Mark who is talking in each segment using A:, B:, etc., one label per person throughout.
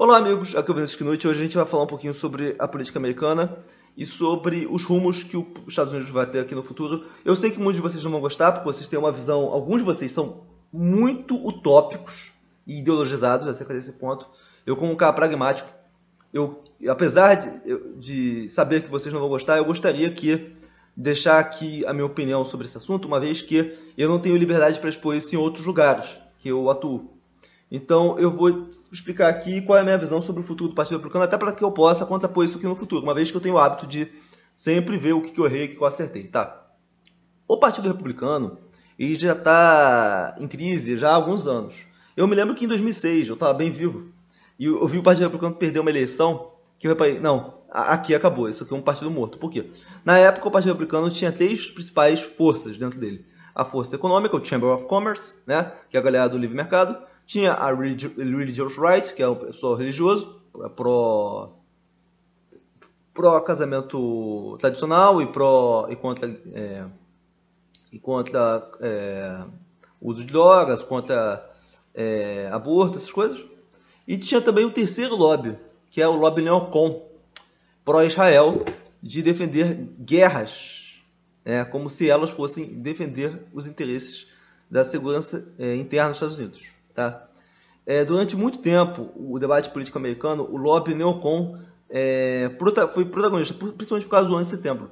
A: Olá, amigos. Aqui é o Vinícius Knut. Hoje a gente vai falar um pouquinho sobre a política americana e sobre os rumos que os Estados Unidos vai ter aqui no futuro. Eu sei que muitos de vocês não vão gostar, porque vocês têm uma visão. Alguns de vocês são muito utópicos e ideologizados acerca desse ponto. Eu, como um cara pragmático, eu, apesar de, de saber que vocês não vão gostar, eu gostaria que deixar aqui a minha opinião sobre esse assunto, uma vez que eu não tenho liberdade para expor isso em outros lugares que eu atuo. Então eu vou explicar aqui qual é a minha visão sobre o futuro do Partido Republicano, até para que eu possa contrapor isso aqui no futuro, uma vez que eu tenho o hábito de sempre ver o que eu errei e o que eu acertei. Tá. O Partido Republicano ele já está em crise já há alguns anos. Eu me lembro que em 2006 eu estava bem vivo e eu vi o Partido Republicano perder uma eleição que eu reparei, não, aqui acabou, isso aqui é um partido morto. Por quê? Na época o Partido Republicano tinha três principais forças dentro dele. A força econômica, o Chamber of Commerce, né, que é a galera do livre mercado, tinha a Religious Rights, que é o pessoal religioso, pró pró casamento tradicional e pró e contra é, e contra é, uso de drogas, contra é, aborto, essas coisas. E tinha também o terceiro lobby, que é o lobby neocon, pró-Israel, de defender guerras, né, como se elas fossem defender os interesses da segurança é, interna dos Estados Unidos. Tá? É, durante muito tempo, o debate político americano, o lobby neocon é, foi protagonista, principalmente por causa do 11 de setembro.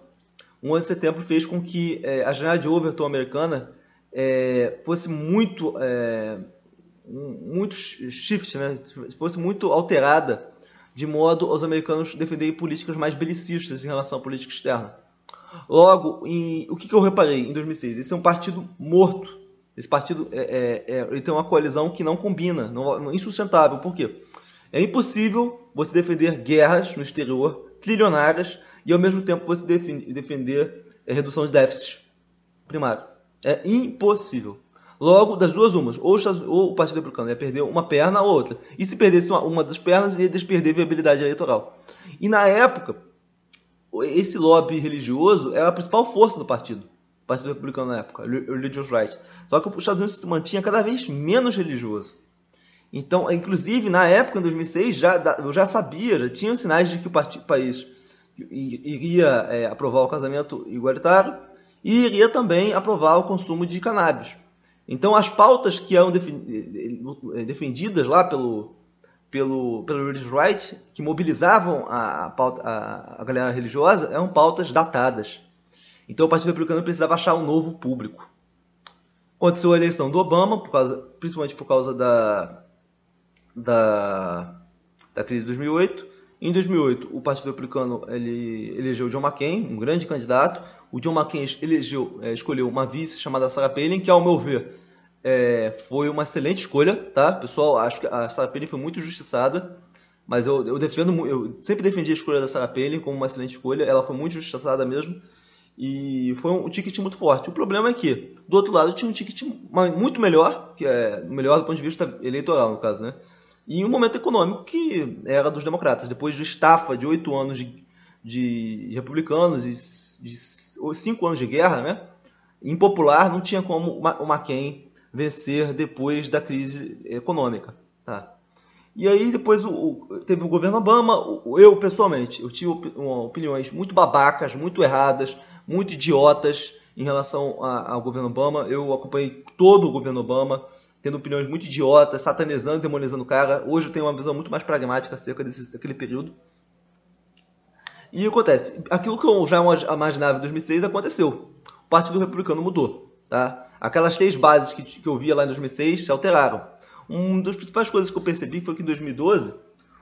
A: O 11 de setembro fez com que é, a janela de Overton americana é, fosse muito, é, muito shift, né? fosse muito alterada, de modo aos americanos defenderem políticas mais belicistas em relação à política externa. Logo, em, o que, que eu reparei em 2006? Esse é um partido morto esse partido é, é, é, ele tem uma coalizão que não combina, não, insustentável. Por quê? É impossível você defender guerras no exterior, trilionárias, e ao mesmo tempo você defender, defender é, redução de déficit primário. É impossível. Logo, das duas umas, ou, ou o Partido Republicano ia perder uma perna ou outra. E se perdesse uma, uma das pernas, ia desperder viabilidade eleitoral. E na época, esse lobby religioso era a principal força do partido. Partido Republicano na época, Religious Right. Só que os Estados Unidos se mantinha cada vez menos religioso. Então, inclusive, na época, em 2006, já, eu já sabia, já tinha sinais de que o, país iria é, aprovar o casamento igualitário e iria também aprovar o consumo de cannabis. Então, as pautas que eram defendidas lá pelo, pelo, pelo Religious Right, que mobilizavam a, a, pauta, a, a galera religiosa, eram pautas datadas. Então o Partido Republicano precisava achar um novo público. Aconteceu a eleição do Obama, por causa, principalmente por causa da, da, da crise de 2008. Em 2008, o Partido Republicano ele elegeu John McCain, um grande candidato. O John McCain elegeu, é, escolheu uma vice chamada Sarah Palin, que, ao meu ver, é, foi uma excelente escolha, tá? Pessoal, acho que a Sarah Palin foi muito justiçada, mas eu, eu defendo, eu sempre defendi a escolha da Sarah Palin como uma excelente escolha. Ela foi muito justiçada mesmo. E foi um ticket muito forte. O problema é que, do outro lado, tinha um ticket muito melhor, que é melhor do ponto de vista eleitoral, no caso, né? E um momento econômico que era dos democratas. Depois de estafa de oito anos de, de republicanos e cinco anos de guerra, né? Impopular, não tinha como o McCain vencer depois da crise econômica, tá? E aí depois o, o, teve o governo Obama, eu pessoalmente, eu tive opiniões muito babacas, muito erradas, muito idiotas em relação a, ao governo Obama. Eu acompanhei todo o governo Obama, tendo opiniões muito idiotas, satanizando, demonizando o cara. Hoje eu tenho uma visão muito mais pragmática acerca desse, daquele período. E acontece, aquilo que eu já imaginava em 2006 aconteceu. O Partido Republicano mudou, tá? Aquelas três bases que, que eu via lá em 2006 se alteraram. Uma das principais coisas que eu percebi foi que em 2012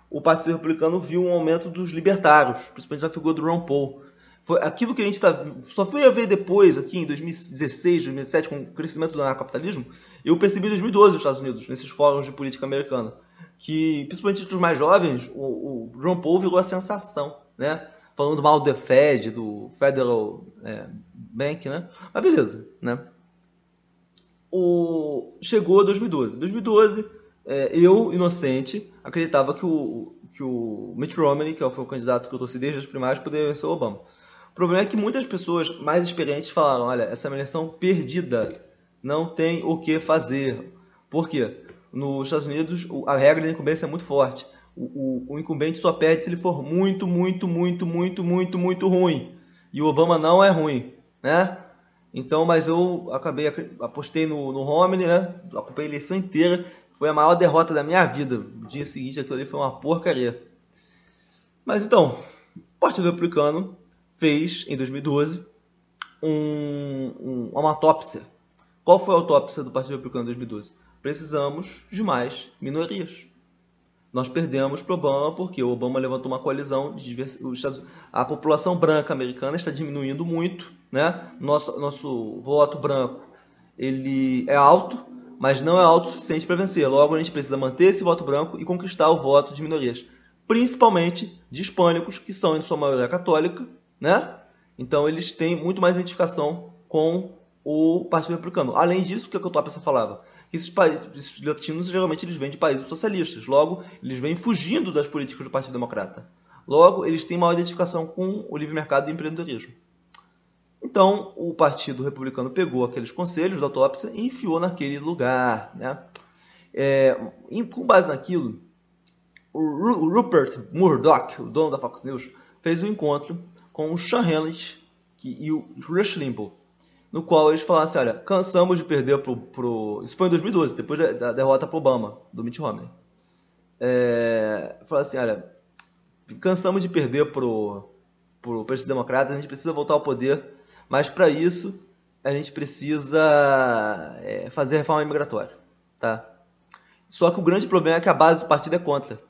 A: o Partido Republicano viu um aumento dos libertários, principalmente na figura do Ron Paul. Foi aquilo que a gente tá, só foi a ver depois, aqui em 2016, 2017, com o crescimento do anarcapitalismo, eu percebi em 2012 nos Estados Unidos, nesses fóruns de política americana, que, principalmente entre os mais jovens, o, o Ron Paul virou a sensação, né? Falando mal do Fed, do Federal é, Bank, né? Mas beleza, né? O... Chegou 2012. 2012, é, eu, inocente, acreditava que o, que o Mitt Romney, que é foi o candidato que eu torci desde as primárias, poderia vencer o Obama. O problema é que muitas pessoas mais experientes falaram: olha, essa é uma eleição perdida, não tem o que fazer. Por quê? Nos Estados Unidos, a regra de incumbência é muito forte. O, o, o, incumbente só perde se ele for muito, muito, muito, muito, muito, muito ruim. E o Obama não é ruim, né? Então, mas eu acabei, apostei no, no Romney, né? Acompanhei a eleição inteira. Foi a maior derrota da minha vida. O dia seguinte aquilo ali foi uma porcaria. Mas então, Partido Republicano fez, em 2012, um, um, uma autópsia. Qual foi a autópsia do Partido Republicano em 2012? Precisamos de mais minorias. Nós perdemos para Obama porque o Obama levantou uma coalizão de diversos, a população branca americana está diminuindo muito, né? Nosso nosso voto branco ele é alto, mas não é alto o suficiente para vencer. Logo a gente precisa manter esse voto branco e conquistar o voto de minorias, principalmente de hispânicos que são em sua maioria católica, né? Então eles têm muito mais identificação com o Partido Republicano. Além disso, o que a Cotópia falava? esses países latinos geralmente eles vêm de países socialistas. Logo, eles vêm fugindo das políticas do Partido Democrata. Logo, eles têm maior identificação com o livre mercado e o empreendedorismo. Então, o Partido Republicano pegou aqueles conselhos da autópsia e enfiou naquele lugar. Né? É, com base naquilo, o Rupert Murdoch, o dono da Fox News, fez um encontro com o Sean Hannity e o Rush Limbaugh no qual eles falaram assim, olha, cansamos de perder pro, pro... Isso foi em 2012, depois da derrota pro Obama, do Mitt Romney. É, falaram assim, olha, cansamos de perder pro, pro Partido Democrata, a gente precisa voltar ao poder, mas para isso a gente precisa é, fazer reforma imigratória, tá? Só que o grande problema é que a base do partido é contra.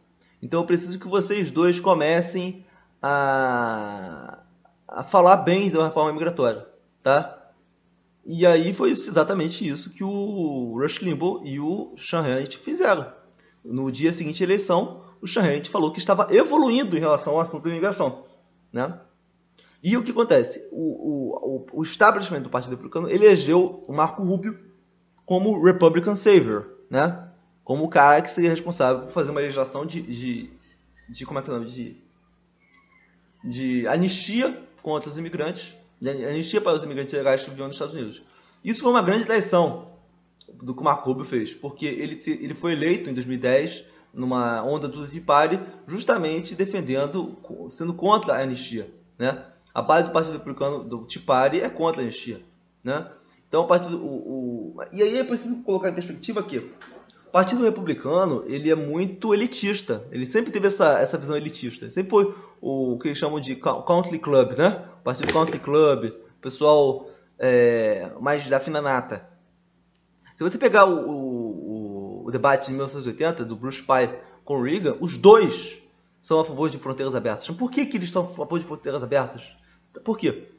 A: Então eu preciso que vocês dois comecem a, a falar bem da reforma imigratória, tá? E aí foi exatamente isso que o Rush Limbaugh e o Sean Hannity fizeram. No dia seguinte à eleição, o Sean Hannity falou que estava evoluindo em relação ao assunto da imigração. Né? E o que acontece? O, o, o establishment do Partido Republicano elegeu o Marco Rubio como Republican Savior, né? como o cara que seria responsável por fazer uma legislação de, de, de como é que é o nome? De, de anistia contra os imigrantes anistia para os imigrantes ilegais que viviam nos Estados Unidos. Isso foi uma grande traição do que o Marco Rubio fez, porque ele, ele foi eleito em 2010 numa onda do Tea Party, justamente defendendo, sendo contra a anistia, né? A base do Partido Republicano do Tea Party é contra a anistia, né? Então o partido, o, o, e aí é preciso colocar em perspectiva que Partido Republicano ele é muito elitista, ele sempre teve essa, essa visão elitista, sempre foi o que eles chamam de country club, né? Partido Country Club, pessoal é, mais da fina nata. Se você pegar o, o, o, debate de 1980 do Bruce Pai com Reagan, os dois são a favor de fronteiras abertas. Por que, que eles são a favor de fronteiras abertas? Por quê?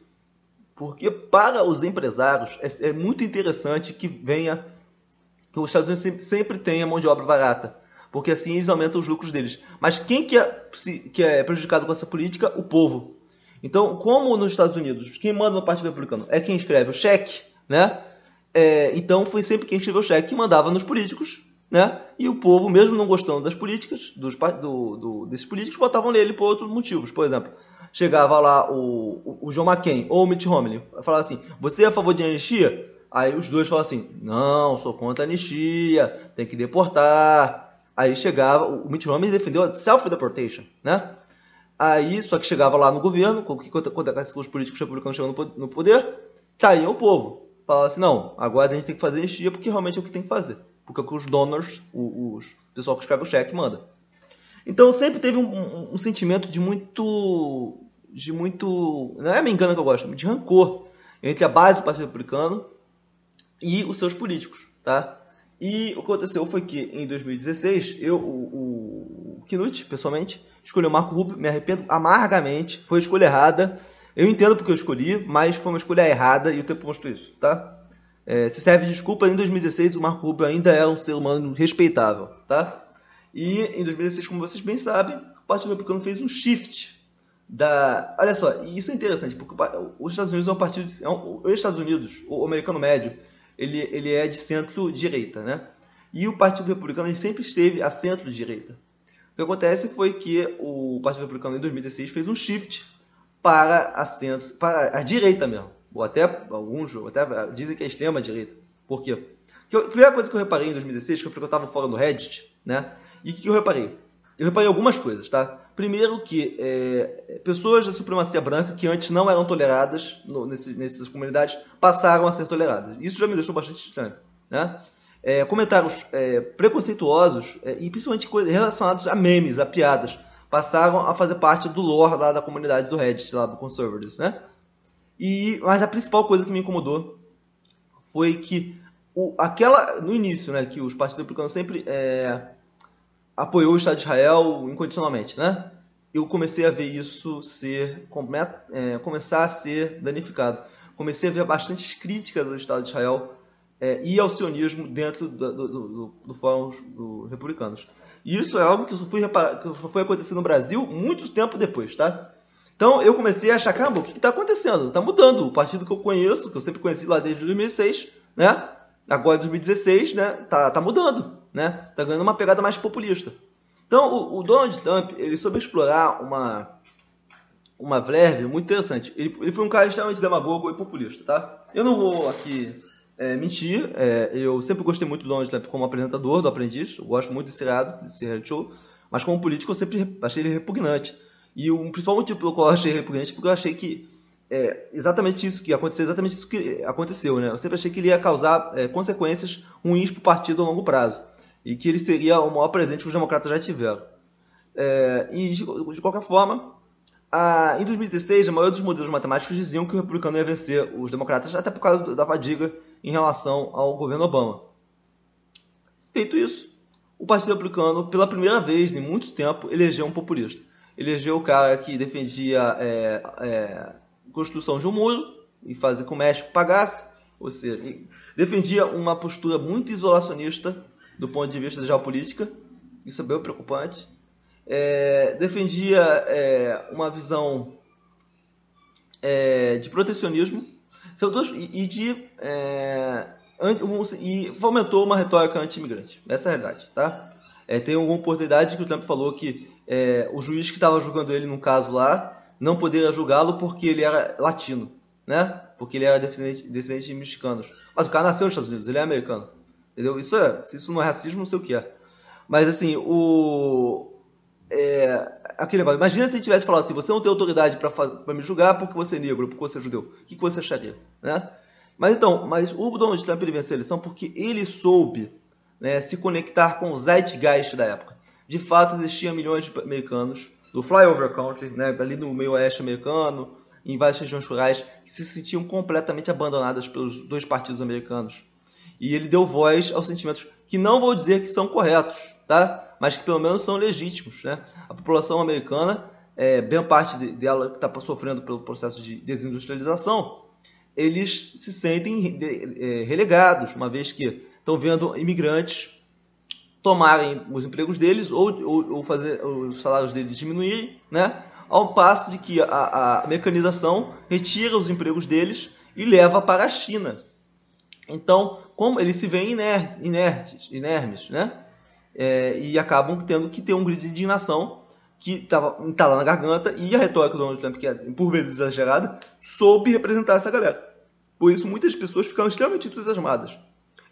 A: Porque para os empresários é, é muito interessante que venha os Estados Unidos sempre, sempre tenha mão de obra barata porque assim eles aumentam os lucros deles. Mas quem que é, que é prejudicado com essa política? O povo. Então, como nos Estados Unidos, quem manda no Partido Republicano é quem escreve o cheque, né? É, então foi sempre quem escreveu o cheque que mandava nos políticos, né? E o povo, mesmo não gostando das políticas, dos, do, do, desses políticos, votavam nele por outros motivos. Por exemplo, chegava lá o, o, o John McCain ou o Mitt Romney, falava assim: Você é a favor de anistia? Aí os dois falavam assim: Não, sou contra a anistia, tem que deportar. Aí chegava, o Mitt Romney defendeu a self-deportation, né? Aí, só que chegava lá no governo, quando, quando os políticos republicanos chegam no poder, caía o povo. Falava assim, não, agora a gente tem que fazer anistia porque realmente é o que tem que fazer. Porque é o que os donors, os, o pessoal que escreve o cheque, manda. Então sempre teve um, um, um, sentimento de muito. de muito. Não é me engano que eu gosto, de rancor entre a base do Partido Republicano e os seus políticos. Tá? E o que aconteceu foi que em 2016, eu, o, o Knut, pessoalmente, escolheu Marco Rubio, me arrependo amargamente, foi escolha errada. Eu entendo porque eu escolhi, mas foi uma escolha errada e o tempo mostrou isso, tá? É, se serve de desculpa, em 2016 o Marco Rubio ainda é um ser humano respeitável, tá? E em 2016, como vocês bem sabem, o Partido Republicano fez um shift da... Olha só, isso é interessante, porque os Estados Unidos é um partido... De... É. Os Estados Unidos, o americano médio, ele, ele é de centro-direita, né? E o Partido Republicano sempre esteve a centro-direita. O que acontece foi que o Partido Republicano em 2016 fez um shift para a centro, para a direita mesmo. Ou até alguns ou até dizem que é extrema direita. Por quê? Porque a primeira coisa que eu reparei em 2016, que eu frequentava o fórum do Reddit, né? E que eu reparei? eu reparei algumas coisas, tá? Primeiro que é, pessoas da supremacia branca que antes não eram toleradas no, nesse, nessas comunidades passaram a ser toleradas. Isso já me deixou bastante estranho, né? É, comentários é, preconceituosos é, e principalmente relacionados a memes, a piadas, passaram a fazer parte do lore lá da comunidade do Reddit, lá do Conservatives, né? E, mas a principal coisa que me incomodou foi que o, aquela no início, né, que os partidos republicanos sempre é, apoiou o Estado de Israel incondicionalmente, né? Eu comecei a ver isso ser é, começar a ser danificado. Comecei a ver bastantes críticas ao Estado de Israel é, e ao sionismo dentro do, do, do, do fórum dos republicanos. E isso é algo que só, fui que foi acontecer no Brasil muito tempo depois, tá? Então eu comecei a achar, caramba, o que está acontecendo? Está mudando. O partido que eu conheço, que eu sempre conheci lá desde 2006, né? Agora em 2016, né? Tá, tá mudando, né? Tá ganhando uma pegada mais populista. Então o, o Donald Trump, ele soube explorar uma uma verve muito interessante. Ele, ele foi um cara extremamente demagogo e populista, tá? Eu não vou aqui é, mentir. É, eu sempre gostei muito do Donald Trump como apresentador do Aprendiz. Eu gosto muito desse seriado, desse reality show. Mas como político eu sempre achei ele repugnante. E o principal motivo pelo qual eu achei repugnante é porque eu achei que é exatamente isso que aconteceu, exatamente isso que aconteceu, né? Eu sempre achei que ele ia causar é, consequências ruins para o partido a longo prazo e que ele seria o maior presente que os democratas já tiveram. É, e de, de, qualquer forma, a, em 2016, a maioria dos modelos matemáticos diziam que o republicano ia vencer os democratas, até por causa da fadiga em relação ao governo Obama. Feito isso, o Partido Republicano, pela primeira vez em muito tempo, elegeu um populista elegeu o cara que defendia é, é, construção de um muro e fazer com que o México pagasse, ou seja, defendia uma postura muito isolacionista do ponto de vista da geopolítica, isso é bem preocupante. É, defendia é, uma visão é, de protecionismo e de é, e fomentou uma retórica anti-imigrante. Essa é a realidade, tá? É, tem alguma oportunidade que o Trump falou que é, o juiz que estava julgando ele num caso lá não poderia julgá-lo porque ele era latino, né? Porque ele era descendente, descendente de mexicanos. Mas o cara nasceu nos Estados Unidos, ele é americano. Entendeu? Isso é, se isso não é racismo, não sei o que é. Mas assim, o. É, aquele negócio. Imagina se ele tivesse falado assim: você não tem autoridade para me julgar porque você é negro, porque você é judeu. O que, que você acharia? Né? Mas então, mas o Donald Trump ele venceu a eleição porque ele soube né, se conectar com o zeitgeist da época de fato existiam milhões de americanos do flyover country, né, ali no meio oeste americano, em várias regiões rurais, que se sentiam completamente abandonadas pelos dois partidos americanos. E ele deu voz aos sentimentos que não vou dizer que são corretos, tá? mas que pelo menos são legítimos. Né? A população americana, é, bem parte dela que está sofrendo pelo processo de desindustrialização, eles se sentem é, relegados, uma vez que estão vendo imigrantes tomarem os empregos deles ou, ou, ou fazer os salários deles diminuírem, né? ao passo de que a, a, mecanização retira os empregos deles e leva para a China. Então, como eles se veem iner, inertes, inermes, né? É, e acabam tendo que ter um grito de indignação que estava tá lá na garganta e a retórica do Donald Trump, que é por vezes exagerada, soube representar essa galera. Por isso, muitas pessoas ficaram extremamente entusiasmadas.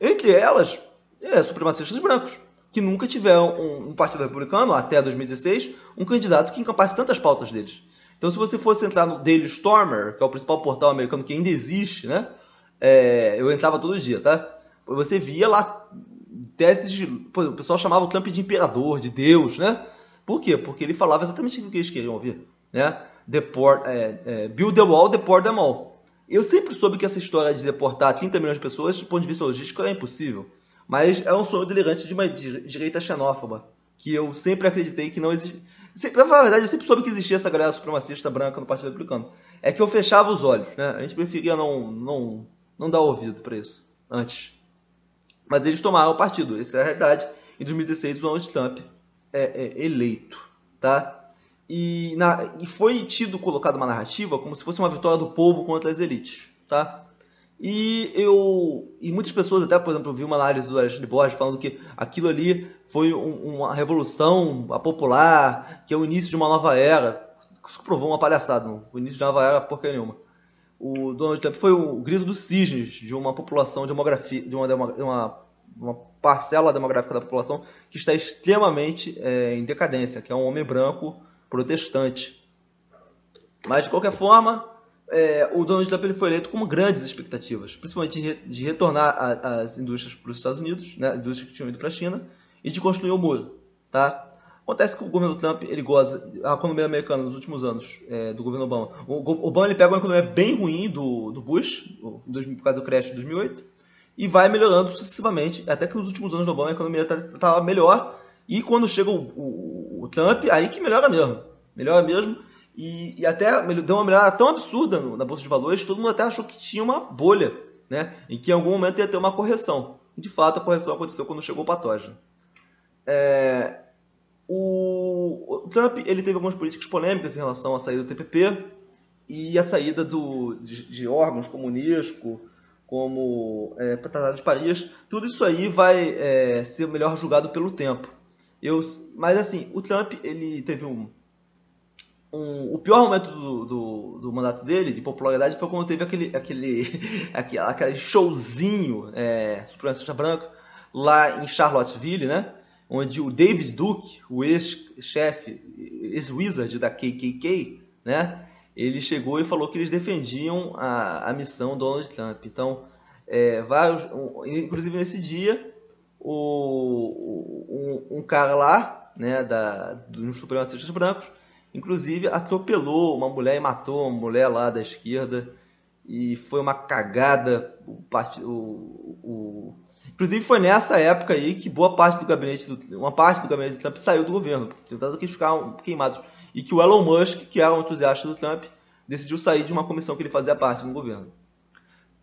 A: Entre elas, é, supremacistas brancos que nunca tiveram um, um, partido republicano, até 2016, um candidato que encampasse tantas pautas deles. Então, se você fosse entrar no Daily Stormer, que é o principal portal americano que ainda existe, né? É, eu entrava todo dia, tá? Você via lá teses de. Pô, o pessoal chamava o Trump de imperador, de Deus, né? Por quê? Porque ele falava exatamente o que eles queriam ouvir, né? Deport, é, é, build the wall, deport them all. Eu sempre soube que essa história de deportar 30 milhões de pessoas, do ponto de vista logístico, é impossível. Mas é um sonho delirante de uma direita xenófoba, que eu sempre acreditei que não existia. Sempre, na verdade, eu sempre soube que existia essa galera supremacista branca no Partido Republicano. É que eu fechava os olhos, né? A gente preferia não, não, não dar ouvido para isso antes. Mas eles tomaram o partido, essa é a realidade. Em 2016, o Donald Trump é, é eleito, tá? E, na, e foi tido, colocado uma narrativa como se fosse uma vitória do povo contra as elites, tá? E eu e muitas pessoas até, por exemplo, eu vi uma análise do Alexandre Borges falando que aquilo ali foi um, uma revolução popular, que é o início de uma nova era. Isso provou uma palhaçada, não. O início de uma nova era porcaria nenhuma. O Donald Trump foi o grito dos cisnes de uma população demografia, de uma, de uma uma parcela demográfica da população que está extremamente é, em decadência, que é um homem branco protestante. Mas, de qualquer forma, é, o Donald Trump ele foi eleito com grandes expectativas, principalmente de, retornar a, as indústrias para os Estados Unidos, né, indústrias que tinham ido para a China, e de construir o muro. Tá? Acontece que o governo Trump ele goza a economia americana nos últimos anos é, do governo Obama. O Obama ele pega uma economia bem ruim do, do Bush, por causa do crash de 2008, e vai melhorando sucessivamente, até que nos últimos anos do Obama a economia estava tá, tá melhor, e quando chega o, o, o, Trump, aí que melhora mesmo. Melhora mesmo, e, e até deu uma melhora tão absurda no, na Bolsa de Valores, que todo mundo até achou que tinha uma bolha, né? em que em algum momento ia ter uma correção. E, de fato, a correção aconteceu quando chegou o patógeno. É, o, o, Trump ele teve algumas políticas polêmicas em relação à saída do TPP e a saída do, de, de órgãos como o Unesco, como é, Tratado de Paris. Tudo isso aí vai é, ser melhor julgado pelo tempo. Eu, mas assim, o Trump ele teve um, um o pior momento do, do, do, mandato dele de popularidade foi quando teve aquele aquele aquele, aquele showzinho é, supremacista branco lá em Charlottesville, né? onde o David Duke, o ex-chefe, ex-wizard da KKK, né, ele chegou e falou que eles defendiam a, a missão Donald Trump. Então, é, vários, um, inclusive nesse dia, o, um, um, cara lá, né, da, dos supremacistas brancos, inclusive atropelou uma mulher e matou uma mulher lá da esquerda. E foi uma cagada o, o, o Inclusive foi nessa época aí que boa parte do gabinete, do, uma parte do gabinete do Trump saiu do governo, tentando que eles ficaram queimados. E que o Elon Musk, que era um entusiasta do Trump, decidiu sair de uma comissão que ele fazia parte no governo.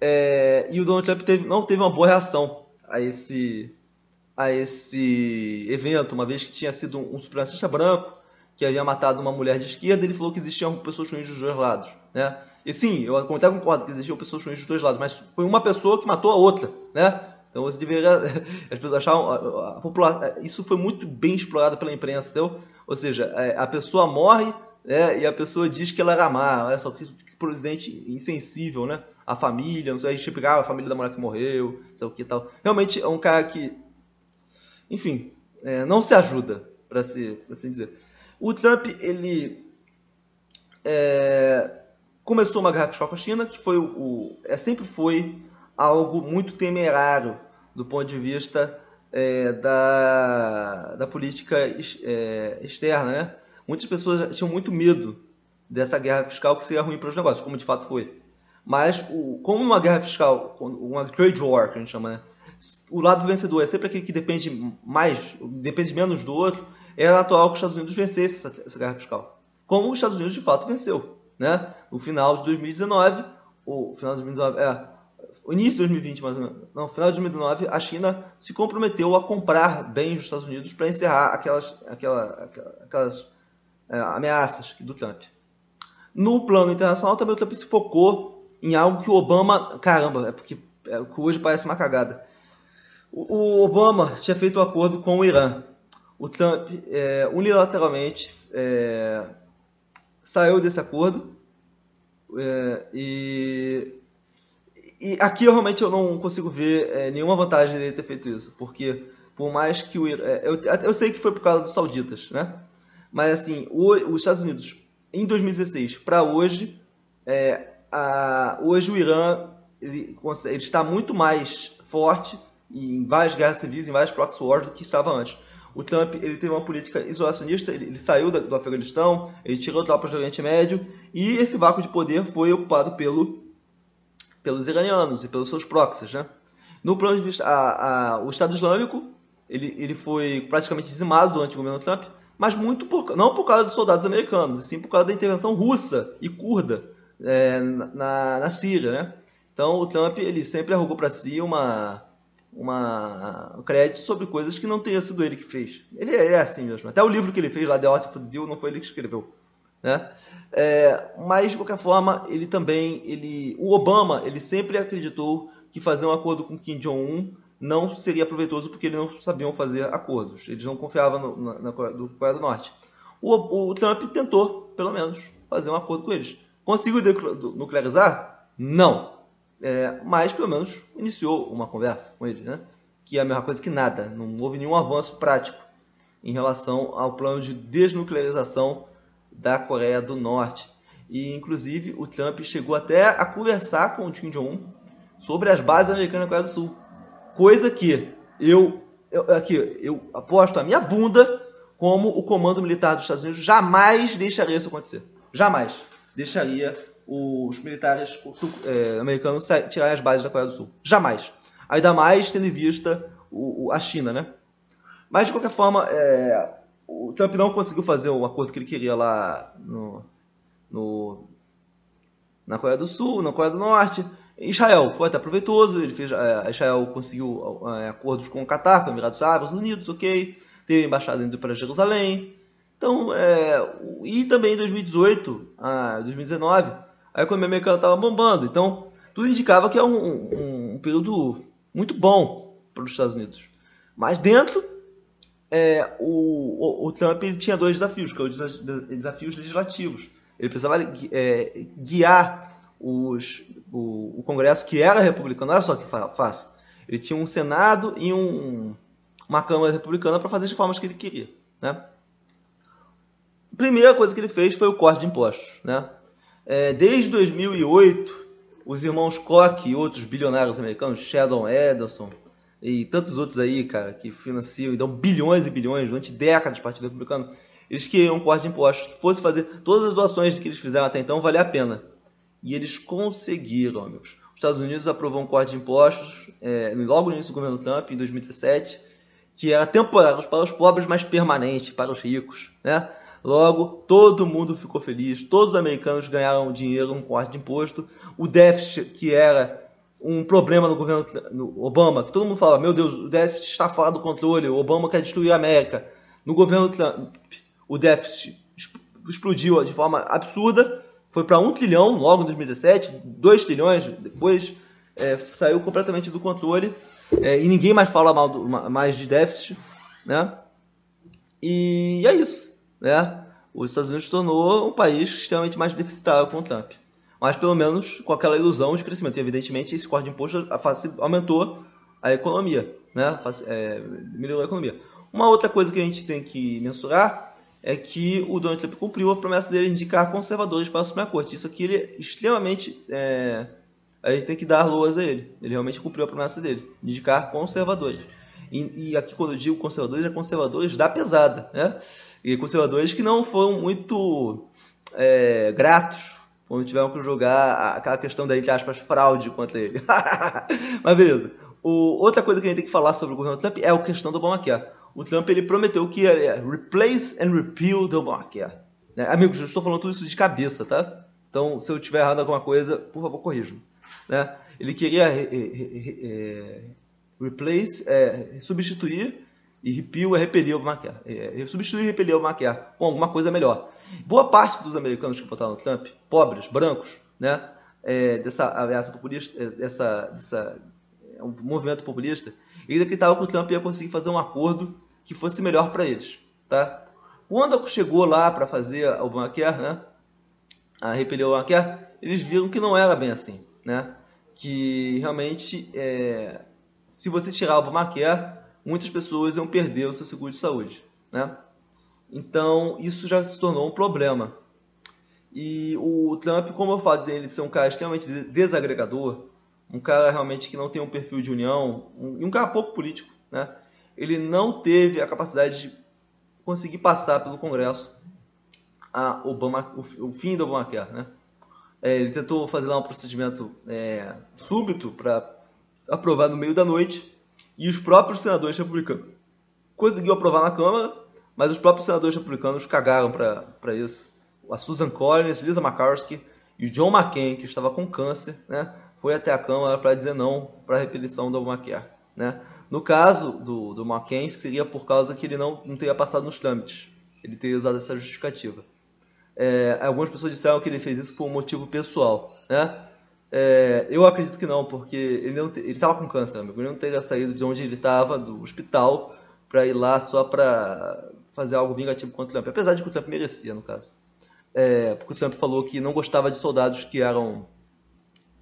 A: É, e o Donald Trump teve, não teve uma boa reação a esse, a esse evento, uma vez que tinha sido um, um supremacista branco que havia matado uma mulher de esquerda, ele falou que existiam pessoas ruins dos dois lados. Né? E sim, eu até concordo que existiam pessoas ruins dos dois lados, mas foi uma pessoa que matou a outra. Né? Então você deveria. As pessoas achavam. A, a população, isso foi muito bem explorado pela imprensa, entendeu? Ou seja, é, a pessoa morre né, e a pessoa diz que ela era má. Olha só, que, que presidente insensível, né? A família, não sei, a gente pegava a família da mulher que morreu, não sei o que tal. Realmente é um cara que. Enfim, é, não se ajuda, para se, assim dizer. O Trump, ele. É, começou uma guerra fiscal com a China, que foi o, o é, sempre foi algo muito temerário do ponto de vista é, da, da política é, externa. Né? Muitas pessoas tinham muito medo dessa guerra fiscal que seria ruim para os negócios, como de fato foi. Mas, o, como uma guerra fiscal, uma trade war, que a gente chama, né? o lado vencedor é sempre aquele que depende mais, depende menos do outro, era natural que os Estados Unidos vencesse essa, essa guerra fiscal. Como os Estados Unidos de fato venceu. Né? No final de 2019, o final de 2019, é, o início de 2020, mais ou menos, no final de 2019, a China se comprometeu a comprar bens dos Estados Unidos para encerrar aquelas, aquela, aquelas é, ameaças do Trump. No plano internacional, também o Trump se focou em algo que o Obama. Caramba, é porque é, hoje parece uma cagada. O, o, Obama tinha feito um acordo com o Irã. O Trump, é, unilateralmente, é, saiu desse acordo é, e e aqui eu realmente eu não consigo ver é, nenhuma vantagem dele ter feito isso, porque por mais que o é, eu, eu sei que foi por causa dos sauditas, né? Mas assim, o, os Estados Unidos em 2016 para hoje, é, a, hoje o Irã ele, ele, está muito mais forte em várias guerras civis, em várias proxy wars do que estava antes. O Trump ele teve uma política isolacionista, ele, ele saiu do Afeganistão, ele tirou tropas do Oriente Médio e esse vácuo de poder foi ocupado pelo pelos iranianos e pelos seus proxies. Né? No plano de vista, a, a, o Estado Islâmico ele, ele foi praticamente dizimado durante o governo Trump, mas muito por, não por causa dos soldados americanos, e sim por causa da intervenção russa e curda é, na, na Síria. Né? Então o Trump ele sempre arrogou para si uma, uma, um crédito sobre coisas que não tenha sido ele que fez. Ele é, é assim mesmo. Até o livro que ele fez lá, The Art of the Deal, não foi ele que escreveu. Né? É, mas de qualquer forma, ele também, ele, o Obama, ele sempre acreditou que fazer um acordo com Kim Jong-un não seria proveitoso porque eles não sabiam fazer acordos, eles não confiavam no, na, na Coreia, do, Coreia do Norte. O, o, Trump tentou, pelo menos, fazer um acordo com eles. Conseguiu nuclearizar? Não. É, mas pelo menos iniciou uma conversa com eles, né? que é a mesma coisa que nada. Não houve nenhum avanço prático em relação ao plano de desnuclearização da Coreia do Norte. E, inclusive, o Trump chegou até a conversar com o Kim Jong-un sobre as bases americanas na Coreia do Sul. Coisa que eu, eu, aqui, eu aposto a minha bunda como o comando militar dos Estados Unidos jamais deixaria isso acontecer. Jamais deixaria os militares é, americanos tirar as bases da Coreia do Sul. Jamais. Ainda mais tendo em vista o, a China, né? Mas, de qualquer forma, é, o Trump não conseguiu fazer o acordo que ele queria lá no, no, na Coreia do Sul, na Coreia do Norte. Israel foi até proveitoso, ele fez, é, Israel conseguiu é, acordos com o Catar, com os Emirados Árabes Unidos, ok, teve embaixada indo para Jerusalém. Então, é, e também em 2018, a 2019, a economia americana estava bombando. Então, tudo indicava que é um, um, um período muito bom para os Estados Unidos. Mas dentro, é, o, o, o, Trump ele tinha dois desafios, que são os desafios legislativos. Ele precisava é, guiar os, o, o, Congresso, que era republicano, olha só que fácil. Ele tinha um Senado e um, uma Câmara republicana para fazer as reformas que ele queria. Né? A primeira coisa que ele fez foi o corte de impostos. Né? É, desde 2008, os irmãos Koch e outros bilionários americanos, Sheldon Adelson e tantos outros aí, cara, que financiam e dão bilhões e bilhões durante décadas do Partido Republicano, eles queriam um corte de impostos que fosse fazer todas as doações que eles fizeram até então valer a pena. E eles conseguiram, amigos. Os Estados Unidos aprovou um corte de impostos é, logo no início do governo Trump, em 2017, que era temporário para os pobres, mas permanente para os ricos. Né? Logo, todo mundo ficou feliz, todos os americanos ganharam dinheiro com corte de imposto. O déficit, que era um problema no governo no Obama, que todo mundo falava, meu Deus, o déficit está fora do controle, o Obama quer destruir a América. No governo Trump, o déficit explodiu de forma absurda, foi para 1 trilhão logo em 2017, 2 trilhões depois, é, saiu completamente do controle é, e ninguém mais fala mal do, mais de déficit, né? E é isso, né? Os Estados Unidos tornou um país extremamente mais deficitário com o Trump. Mas pelo menos com aquela ilusão de crescimento. E evidentemente esse corte de imposto aumentou a economia, né? É, melhorou a economia. Uma outra coisa que a gente tem que mensurar é que o Donald Trump cumpriu a promessa dele de indicar conservadores para a Suprema Corte. Isso aqui ele é extremamente. É, a gente tem que dar loas a ele. Ele realmente cumpriu a promessa dele, de indicar conservadores. E, e, aqui, quando eu digo conservadores, é conservadores da pesada, né? E conservadores que não foram muito é, gratos quando tiveram que jogar aquela questão da, entre aspas, fraude contra ele. Mas beleza. O, outra coisa que a gente tem que falar sobre o governo Trump é a questão do Obamacare o Trump ele prometeu que ia replace and repeal the Obamacare. Né? Amigos, eu estou falando tudo isso de cabeça, tá? Então, se eu tiver errado alguma coisa, por favor, corrijam. Né? Ele queria re, re, re, replace, é, substituir e repeal é repelir o Obamacare. É, substituir e repelir o Obamacare com alguma coisa melhor. Boa parte dos americanos que votaram no Trump, pobres, brancos, né? É, dessa ameaça populista, é, dessa, dessa é um movimento populista, eles acreditavam que o Trump ia conseguir fazer um acordo que fosse melhor para eles, tá? Quando chegou lá para fazer o Obamacare, né? A repelir o Obamacare, eles viram que não era bem assim, né? Que realmente, é, se você tirar o Obamacare, muitas pessoas iam perder o seu seguro de saúde, né? Então, isso já se tornou um problema. E o Trump, como eu falo dele ser um cara extremamente desagregador, um cara realmente que não tem um perfil de união, um, um cara pouco político, né? Ele não teve a capacidade de conseguir passar pelo Congresso a Obama, o, o fim do Obamacare, né? É, ele tentou fazer lá um procedimento é, súbito para aprovar no meio da noite e os próprios senadores republicanos conseguiu aprovar na Câmara, mas os próprios senadores republicanos cagaram para isso. A Susan Collins, Lisa McCarthy e o John McCain, que estava com câncer, né? foi até a Câmara para dizer não para a repetição do Obamacare. Né? No caso do, do McCain, seria por causa que ele não, não teria passado nos trâmites. Ele teria usado essa justificativa. É, algumas pessoas disseram que ele fez isso por um motivo pessoal. Né? É, eu acredito que não, porque ele estava com câncer, amigo. Ele não teria saído de onde ele estava, do hospital, para ir lá só para fazer algo vingativo contra o Trump. Apesar de que o Trump merecia, no caso. É, porque o Trump falou que não gostava de soldados que eram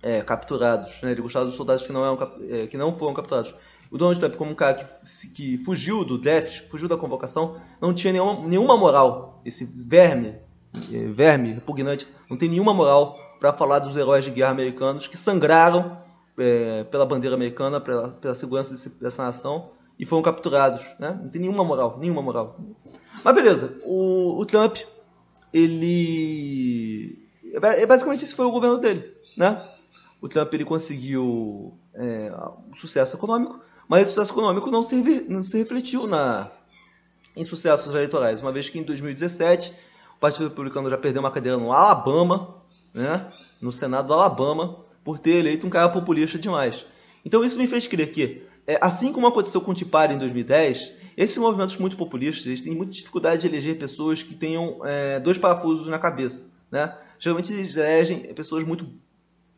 A: é, capturados. Né? Ele gostava dos soldados que não, eram, é, que não foram capturados. O Donald Trump, como um cara que, que fugiu do déficit, fugiu da convocação, não tinha nenhuma, nenhuma moral. Esse verme, eh, verme repugnante, não tem nenhuma moral para falar dos heróis de guerra americanos que sangraram é, pela bandeira americana, pela, pela segurança desse, dessa nação e foram capturados. Né? Não tem nenhuma moral, nenhuma moral. Mas beleza, o, o Trump, ele. É, basicamente esse foi o governo dele. Né? O Trump ele conseguiu é, um sucesso econômico, mas esse sucesso econômico não se, não se refletiu na, em sucessos eleitorais, uma vez que em 2017 o Partido Republicano já perdeu uma cadeira no Alabama, né, no Senado do Alabama, por ter eleito um cara populista demais. Então isso me fez crer que, é, assim como aconteceu com o Tipari em 2010, esses movimentos muito populistas têm muita dificuldade de eleger pessoas que tenham é, dois parafusos na cabeça. Né? Geralmente eles elegem pessoas muito,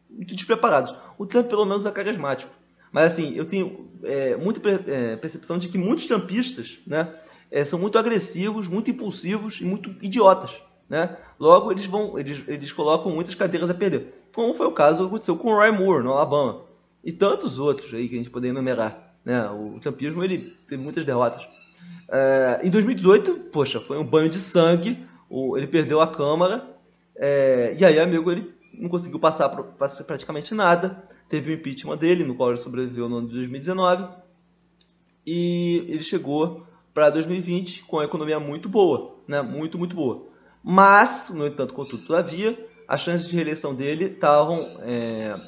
A: muito despreparadas. O Trump, pelo menos, é carismático. Mas assim, eu tenho é, muita é, percepção de que muitos trumpistas né, é, são muito agressivos, muito impulsivos e muito idiotas. Né? Logo, eles vão, eles, eles colocam muitas cadeiras a perder. Como foi o caso que aconteceu com o Roy Moore, no Alabama. E tantos outros aí que a gente poderia enumerar. Né? O trumpismo ele teve muitas derrotas. É, em 2018, poxa, foi um banho de sangue. O, ele perdeu a Câmara. É, e aí, amigo, ele não conseguiu passar, passar praticamente nada. Teve o impeachment dele, no qual ele sobreviveu no ano de 2019. E ele chegou para 2020 com a economia muito boa, né? Muito, muito boa. Mas, no entanto, contudo, todavia, as chances de reeleição dele estavam é,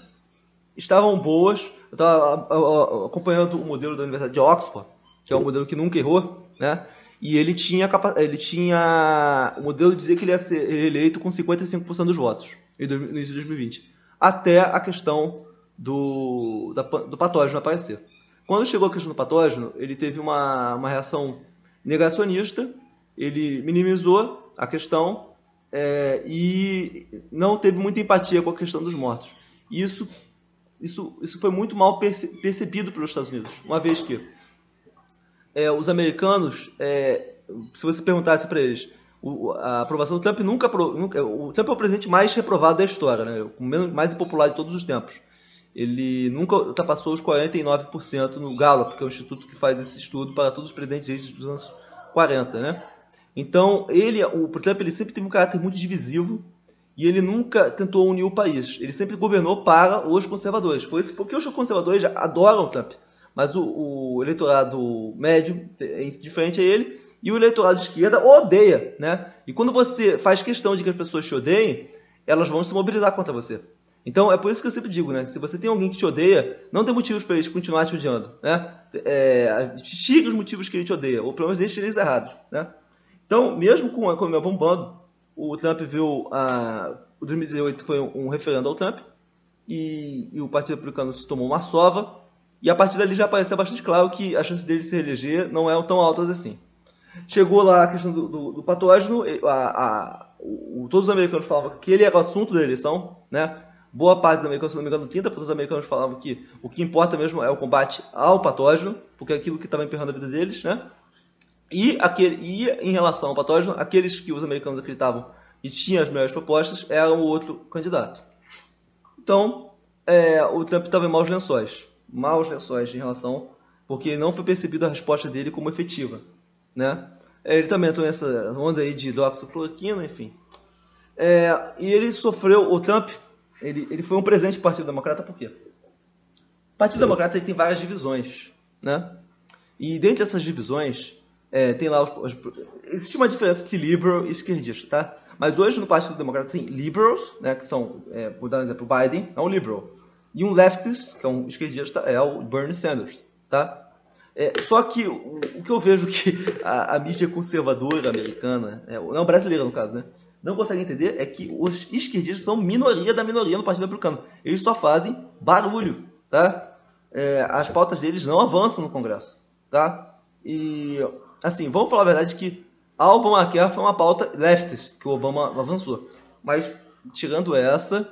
A: estavam boas. Eu estava acompanhando o modelo da Universidade de Oxford, que é um modelo que nunca errou, né? E ele tinha, ele tinha o modelo dizia que ele ia ser eleito com 55% dos votos no início de 2020, até a questão do, da, do patógeno aparecer. Quando chegou a questão do patógeno, ele teve uma, uma reação negacionista, ele minimizou a questão é, e não teve muita empatia com a questão dos mortos. Isso, isso, isso foi muito mal percebido pelos Estados Unidos, uma vez que é, os americanos, é, se você perguntasse para eles, o, a aprovação do Trump nunca, nunca, O Trump é o presidente mais reprovado da história, né, o mais impopular de todos os tempos. Ele nunca ultrapassou os 49% no Gallup, que é o instituto que faz esse estudo para todos os presidentes dos anos 40, né? Então, ele, o Trump, ele sempre teve um caráter muito divisivo e ele nunca tentou unir o país. Ele sempre governou para os conservadores. Por isso, porque os conservadores adoram o Trump, mas o, o eleitorado médio é diferente a ele e o eleitorado de esquerda odeia, né? E quando você faz questão de que as pessoas te odeiem, elas vão se mobilizar contra você. Então é por isso que eu sempre digo, né? Se você tem alguém que te odeia, não tem motivos para eles continuar te odiando, né? É, os motivos que ele te odeia, ou pelo menos deixe eles errados, né? Então, mesmo com a economia bombando, o Trump viu a. O 2018 foi um referendo ao Trump e, e, o Partido Republicano se tomou uma sova. E a partir dali já parecia bastante claro que a chance dele se reeleger não eram tão altas assim. Chegou lá a questão do, do, do patógeno, a, a, o, todos os americanos falavam que ele era o assunto da eleição, né? Boa parte dos americanos, se não me engano, 30% dos americanos falavam que o que importa mesmo é o combate ao patógeno, porque é aquilo que estava emperrando a vida deles, né? E, aquele, e em relação ao patógeno, aqueles que os americanos acreditavam e tinham as melhores propostas eram o outro candidato. Então, é, o Trump estava em maus lençóis. Maus lençóis em relação. Porque não foi percebida a resposta dele como efetiva. Né? Ele também entrou nessa onda aí de hidroxicloroquina, enfim. É, e ele sofreu, o Trump, ele, ele foi um presente para o Partido Democrata, por quê? O Partido Democrata tem várias divisões, né? E dentre essas divisões, é, tem lá os, os, Existe uma diferença entre liberal e esquerdista, tá? Mas hoje no Partido Democrata tem liberals, né, que são, é, dar um exemplo, o Biden é um liberal. E um leftist, que é um esquerdista, é o Bernie Sanders, tá? É, só que o, o, que eu vejo que a, a mídia conservadora americana, é, não brasileira no caso, né? Não consegue entender é que os esquerdistas são minoria da minoria no Partido Republicano. Eles só fazem barulho, tá? É, as pautas deles não avançam no Congresso, tá? E assim, vamos falar a verdade que a Obamacare foi uma pauta leftist que o Obama avançou. Mas, tirando essa,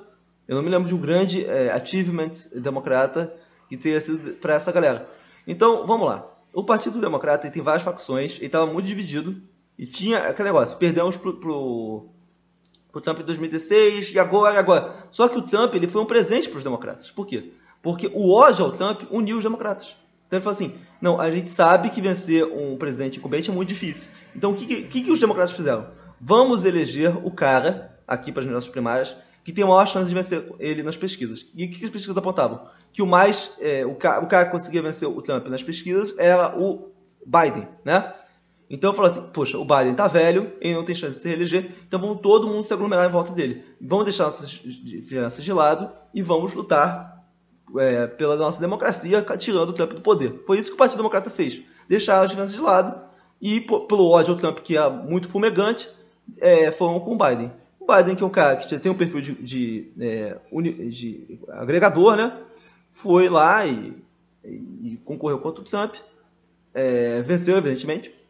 A: eu não me lembro de um grande é, achievement democrata que tenha sido para essa galera. Então, vamos lá. O Partido Democrata tem várias facções, ele estava muito dividido. E tinha aquele negócio, perdemos pro, pro, pro Trump em 2016 e agora, agora. Só que o Trump ele foi um presente para os democratas. Por quê? Porque o ódio ao Trump uniu os democratas. Então ele falou assim: não, a gente sabe que vencer um presidente incumbente é muito difícil. Então o que, que, que os democratas fizeram? Vamos eleger o cara, aqui para as nossas primárias, que tem maior chance de vencer ele nas pesquisas. E o que, que as pesquisas apontavam? Que o mais. É, o, cara, o cara que conseguia vencer o Trump nas pesquisas era o Biden, né? Então eu falo assim, poxa, o Biden tá velho, ele não tem chance de se reeleger, então vamos todo mundo se aglomerar em volta dele. Vamos deixar nossas diferenças de lado e vamos lutar é, pela nossa democracia, tirando o Trump do poder. Foi isso que o Partido Democrata fez. Deixar as diferenças de lado e, pelo ódio ao Trump, que é muito fumegante, é, foram com o Biden. O Biden, que é um cara que tem um perfil de, de, é, de agregador, né? Foi lá e, e concorreu contra o Trump. É, venceu, evidentemente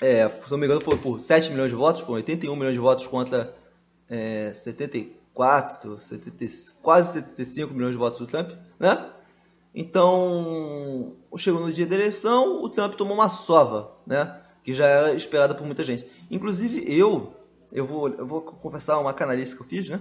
A: é, se não me engano, foi por 7 milhões de votos, foram 81 milhões de votos contra é, 74, 70, quase 75 milhões de votos do Trump, né? Então, chegou no dia da eleição, o Trump tomou uma sova, né? Que já era esperada por muita gente. Inclusive eu, eu vou, eu vou confessar uma canalice que eu fiz, né?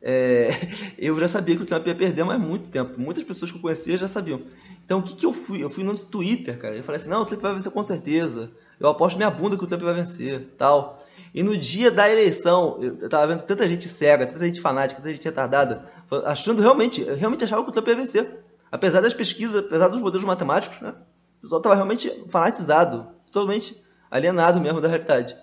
A: É, eu já sabia que o Trump ia perder, mas muito tempo. Muitas pessoas que eu conhecia já sabiam. Então, o que, que eu fui? Eu fui no Twitter, cara. Eu falei assim, não, o Trump vai vencer com certeza eu aposto minha bunda que o Trump vai vencer, tal. E no dia da eleição, eu tava vendo tanta gente cega, tanta gente fanática, tanta gente retardada, achando realmente, realmente achava que o Trump ia vencer. Apesar das pesquisas, apesar dos modelos matemáticos, né? O pessoal tava realmente fanatizado, totalmente alienado mesmo da realidade.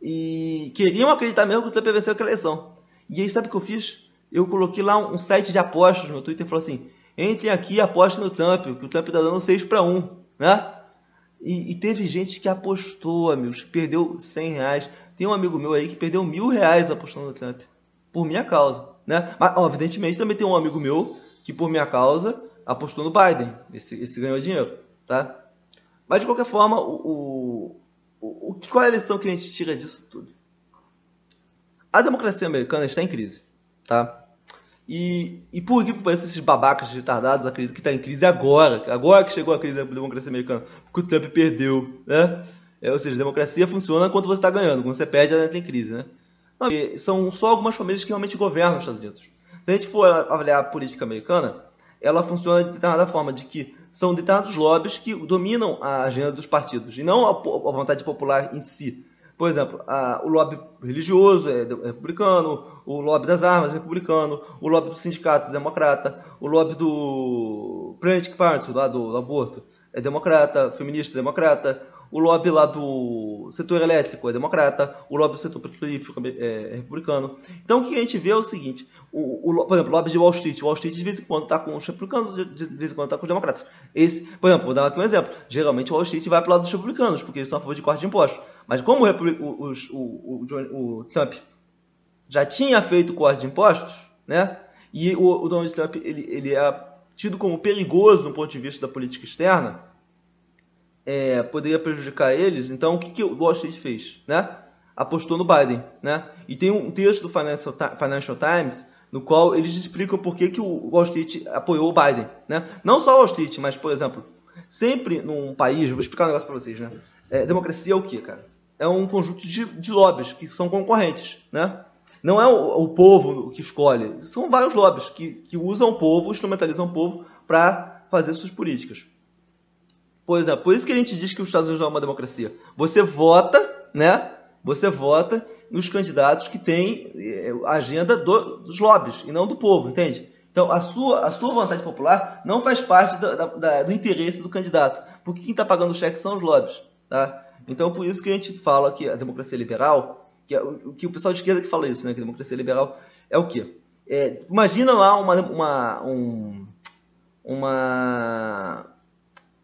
A: E queriam acreditar mesmo que o Trump ia vencer aquela eleição. E aí, sabe o que eu fiz? Eu coloquei lá um site de apostas no meu Twitter e falou assim: entrem aqui e apostem no Trump, que o Trump tá dando 6 para 1, né? E, e, teve gente que apostou, amigos, perdeu 100 reais. Tem um amigo meu aí que perdeu mil reais apostando no Trump. Por minha causa. Né? Mas, ó, evidentemente, também tem um amigo meu que, por minha causa, apostou no Biden. Esse, esse ganhou dinheiro. Tá? Mas, de qualquer forma, o, o, o, qual é a lição que a gente tira disso tudo? A democracia americana está em crise. Tá? E, e por que pareça esses babacas retardados acreditam que está em crise agora, agora que chegou a crise da democracia americana, porque o Trump perdeu, né? É, ou seja, a democracia funciona quando você está ganhando, quando você perde, ela entra em crise, né? Não, são só algumas famílias que realmente governam os Estados Unidos. Se a gente for avaliar a política americana, ela funciona de determinada forma, de que são determinados lobbies que dominam a agenda dos partidos, e não a, vontade popular em si. Por exemplo, a, o lobby religioso é, é republicano, o lobby das armas é republicano, o lobby dos sindicatos é democrata, o lobby do Planned Parenthood, lá do, do aborto, é democrata, feminista é democrata, o lobby lá do setor elétrico é democrata, o lobby do setor petrolífero é, é republicano. Então o que a gente vê é o seguinte, o, o, por exemplo, o lobby de Wall Street, Wall Street de vez em quando está com os republicanos, de, vez em quando está com os democratas. Esse, por exemplo, vou dar aqui um exemplo, geralmente o Wall Street vai para o lado dos republicanos, porque eles são a favor de corte de impostos. Mas como o, o, o, Trump já tinha feito corte de impostos, né? E o, Donald Trump ele, ele é tido como perigoso do ponto de vista da política externa, é, poderia prejudicar eles. Então, o que, que o Wall Street fez? Né? Apostou no Biden. Né? E tem um texto do Financial, Financial Times no qual eles explicam por que, que o Wall Street apoiou o Biden. Né? Não só o Wall Street, mas, por exemplo, sempre num país, vou explicar um negócio para vocês, né? É, democracia é o que, cara? É um conjunto de, de lobbies que são concorrentes, né? Não é o, o povo que escolhe, são vários lobbies que, que usam o povo, instrumentalizam o povo para fazer suas políticas. Por exemplo, por isso que a gente diz que os Estados Unidos não é uma democracia. Você vota, né? Você vota nos candidatos que têm eh, agenda do, dos lobbies e não do povo, entende? Então, a sua, a sua vontade popular não faz parte do, da, do interesse do candidato, porque quem está pagando o cheque são os lobbies, tá? Então, por isso que a gente fala que a democracia liberal, que, é, que o pessoal de esquerda que fala isso, né? Que a democracia liberal é o quê? É, imagina lá uma, uma, um, uma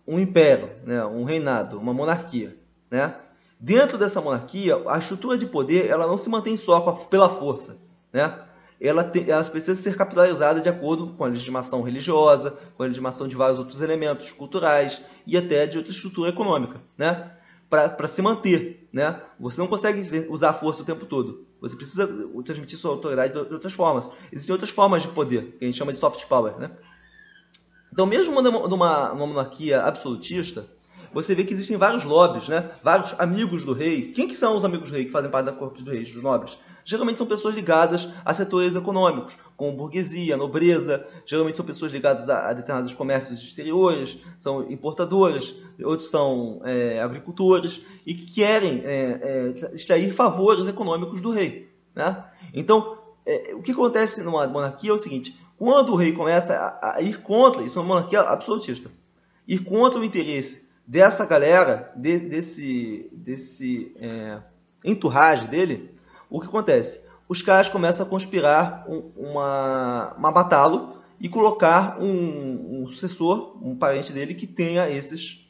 A: um império, né, um reinado, uma monarquia, né? Dentro dessa monarquia, a estrutura de poder ela não se mantém só pela força, né? Ela, tem, ela precisa ser capitalizada de acordo com a legislação religiosa, com a legislação de vários outros elementos culturais e até de outra estrutura econômica, né? Para se manter, né? Você não consegue usar a força o tempo todo. Você precisa transmitir sua autoridade de outras formas. Existem outras formas de poder, que a gente chama de soft power, né? Então, mesmo numa, numa monarquia absolutista, você vê que existem vários lobbies, né? vários amigos do rei. Quem que são os amigos do rei que fazem parte da corte dos reis, dos nobres? geralmente são pessoas ligadas a setores econômicos, como burguesia, nobreza, geralmente são pessoas ligadas a, a determinados comércios exteriores, são importadoras, outros são é, agricultores e que querem é, é, extrair favores econômicos do rei. Né? Então, é, o que acontece numa monarquia é o seguinte: quando o rei começa a, ir contra, isso é uma monarquia absolutista, ir contra o interesse dessa galera, de, desse, desse é, entourage dele, o que acontece? Os caras começam a conspirar um, uma, uma e colocar um, um, sucessor, um parente dele, que tenha esses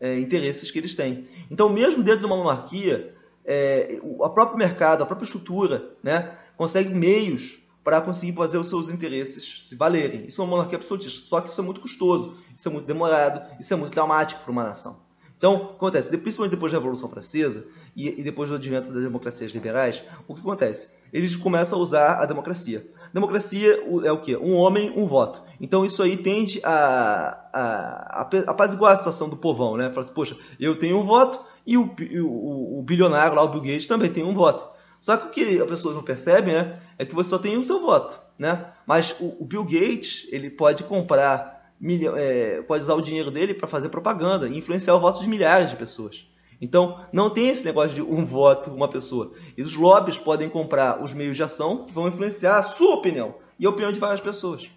A: é, interesses que eles têm. Então, mesmo dentro de uma monarquia, é, o próprio mercado, a própria estrutura, né, consegue meios para conseguir fazer os seus interesses se valerem. Isso é uma monarquia absolutista. Só que isso é muito custoso, isso é muito demorado, isso é muito traumático para uma nação. Então, acontece? Principalmente depois da Revolução Francesa e, e depois do advento das democracias liberais, o que acontece? Eles começam a usar a democracia. Democracia é o quê? Um homem, um voto. Então isso aí tende a, a, a apaziguar a situação do povão, né? Fala assim, poxa, eu tenho um voto e o, o, o bilionário lá, o Bill Gates, também tem um voto. Só que o que as pessoas não percebem, né, é que você só tem o seu voto, né? Mas o, o Bill Gates, ele pode comprar, é, pode usar o dinheiro dele para fazer propaganda e influenciar o voto de milhares de pessoas. Então, não tem esse negócio de um voto, uma pessoa. E os lobbies podem comprar os meios de ação que vão influenciar a sua opinião e a opinião de várias pessoas.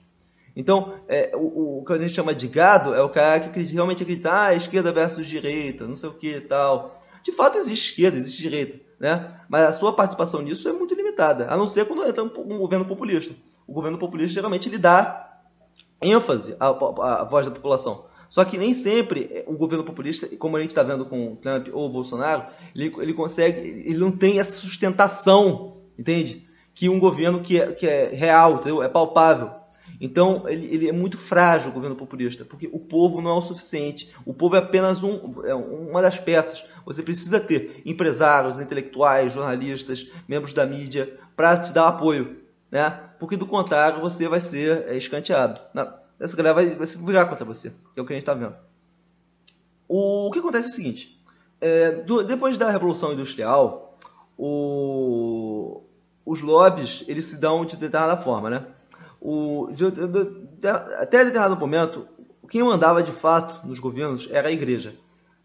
A: Então, é, o, o, que a gente chama de gado é o cara que realmente acredita, ah, esquerda versus direita, não sei o que e tal. De fato, existe esquerda, existe direita né? Mas a sua participação nisso é muito limitada, a não ser quando entra um governo populista. O governo populista geralmente ele dá ênfase à, à, à voz da população. Só que nem sempre o governo populista, como a gente está vendo com Trump ou Bolsonaro, ele, ele consegue, ele não tem essa sustentação, entende? Que um governo que é, que é real, entendeu? é palpável. Então, ele, ele, é muito frágil, o governo populista, porque o povo não é o suficiente. O povo é apenas um, é uma das peças. Você precisa ter empresários, intelectuais, jornalistas, membros da mídia para te dar apoio, né? Porque do contrário você vai ser é, escanteado. Essa galera vai, vai se virar contra você, que é o que a gente está vendo. O, o, que acontece é o seguinte: é, do, depois da Revolução Industrial, o, os lobbies eles se dão de determinada forma, né? O, de, de, de, até determinado momento, quem mandava de fato nos governos era a igreja.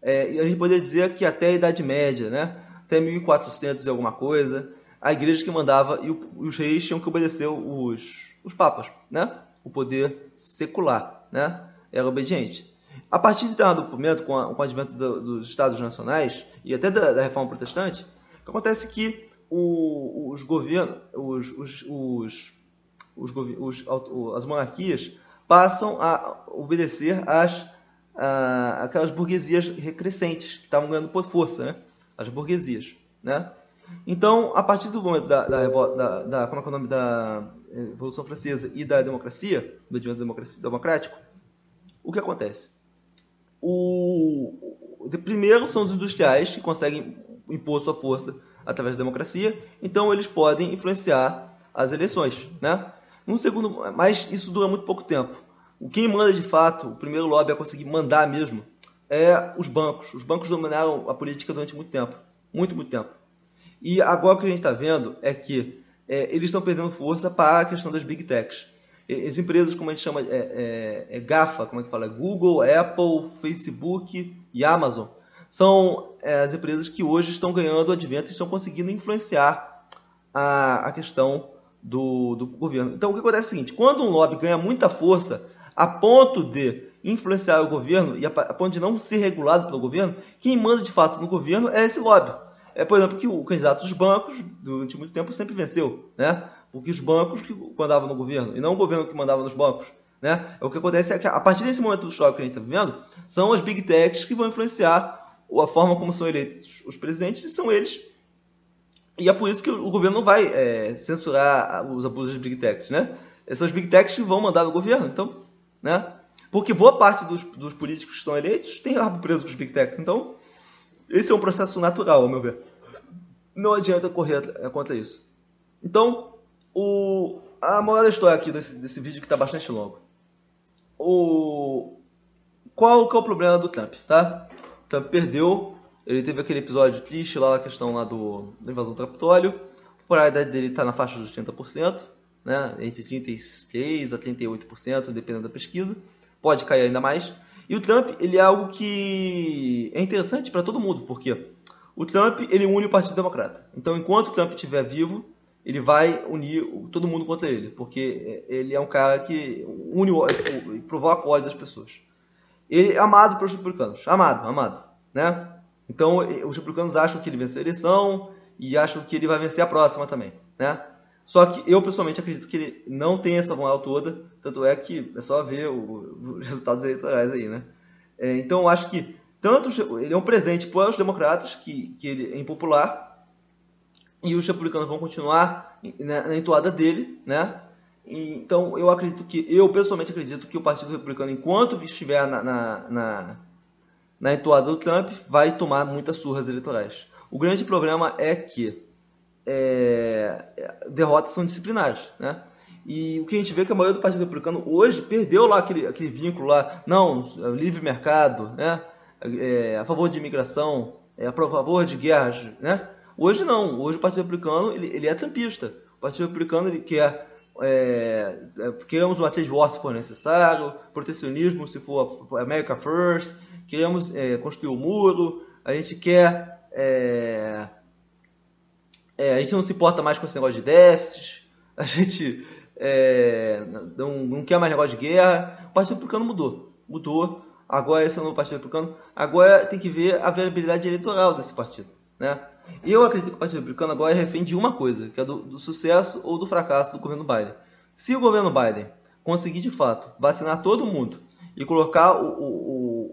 A: É, a gente poderia dizer que até a Idade Média, né? até 1400 e alguma coisa, a igreja que mandava e, o, os reis tinham que obedecer os, os papas, né? o poder secular né? era obediente. A partir de determinado momento, com, a, com o advento do, dos Estados Nacionais e até da, da Reforma Protestante, acontece que o, os governos, os, os, os, os, as monarquias passam a obedecer às aquelas burguesias recrescentes que estavam ganhando por força, né? As burguesias, né? Então, a partir do momento da, da, da, da como é, é o nome da eh, Revolução Francesa e da democracia, do advento democrático, o que acontece? O, o, primeiro são os industriais que conseguem impor sua força através da democracia, então eles podem influenciar as eleições, né? No segundo, mas isso dura muito pouco tempo. O quem manda de fato, o primeiro lobby a conseguir mandar mesmo, é os bancos. Os bancos dominaram a política durante muito tempo. Muito, muito tempo. E agora o que a gente está vendo é que é, eles estão perdendo força para a questão das big techs. As empresas, como a gente chama, é, é, é GAFA, como é que fala? Google, Apple, Facebook e Amazon. São é, as empresas que hoje estão ganhando advento e estão conseguindo influenciar a, a questão do, do governo. Então o que acontece é o seguinte: quando um lobby ganha muita força, a ponto de influenciar o governo e a ponto de não ser regulado pelo governo, quem manda de fato no governo é esse lobby. É, por exemplo, que o candidato dos bancos, durante muito tempo, sempre venceu, né? Porque os bancos que mandavam no governo, e não o governo que mandava nos bancos. Né? É o que acontece é que, a partir desse momento do choque que a gente está vivendo, são as big techs que vão influenciar a forma como são eleitos os presidentes, e são eles. E é por isso que o governo não vai é, censurar os abusos das big techs, né? São as big techs que vão mandar no governo. Então, né? Porque boa parte dos, dos políticos que são eleitos tem rabo preso com os big techs. Então, esse é um processo natural, ao meu ver. Não adianta correr contra isso. Então, o, a moral da história aqui desse, desse vídeo que está bastante longo. O, qual que é o problema do Trump, tá? Trump perdeu, ele teve aquele episódio triste lá, a questão lá do, da invasão do Capitólio, popularidade dele está na faixa dos 30%, né? entre 36% a 38%, dependendo da pesquisa. Pode cair ainda mais. E o Trump, ele é algo que é interessante para todo mundo, porque o Trump, ele une o Partido Democrata. Então, enquanto o Trump estiver vivo, ele vai unir todo mundo contra ele, porque ele é um cara que une, provoca o ódio das pessoas. Ele é amado pelos republicanos, amado, amado, né? Então, os republicanos acham que ele venceu a eleição e acham que ele vai vencer a próxima também, né? Só que eu pessoalmente acredito que ele não tem essa vontade toda, tanto é que é só ver os resultados eleitorais aí, né? É, então, eu acho que tanto ele é um presente para os democratas, que, que ele é impopular, e os republicanos vão continuar na, entoada dele, né? então eu acredito que, eu pessoalmente acredito que o Partido Republicano, enquanto estiver na, na, na, na entoada do Trump, vai tomar muitas surras eleitorais. O grande problema é que é, derrotas são disciplinares, né? E o que a gente vê é que a maioria do Partido Republicano hoje perdeu lá aquele, aquele vínculo lá, não, livre mercado, né? É, a favor de imigração, é, a favor de guerras, né? Hoje não. Hoje o Partido Republicano ele, ele é trampista. O Partido Republicano ele quer é, é, queremos uma trade war se for necessário, protecionismo se for America First, queremos é, construir o um muro, a gente quer é, é, a gente não se importa mais com esse negócio de déficits, a gente é, não, não quer mais negócio de guerra. O Partido Republicano mudou, mudou. Agora esse é o novo Partido Republicano. Agora tem que ver a viabilidade eleitoral desse partido, né? E eu acredito que o Partido Republicano agora é refém de uma coisa, que é do, do sucesso ou do fracasso do governo Biden. Se o governo Biden conseguir de fato vacinar todo mundo e colocar o, o,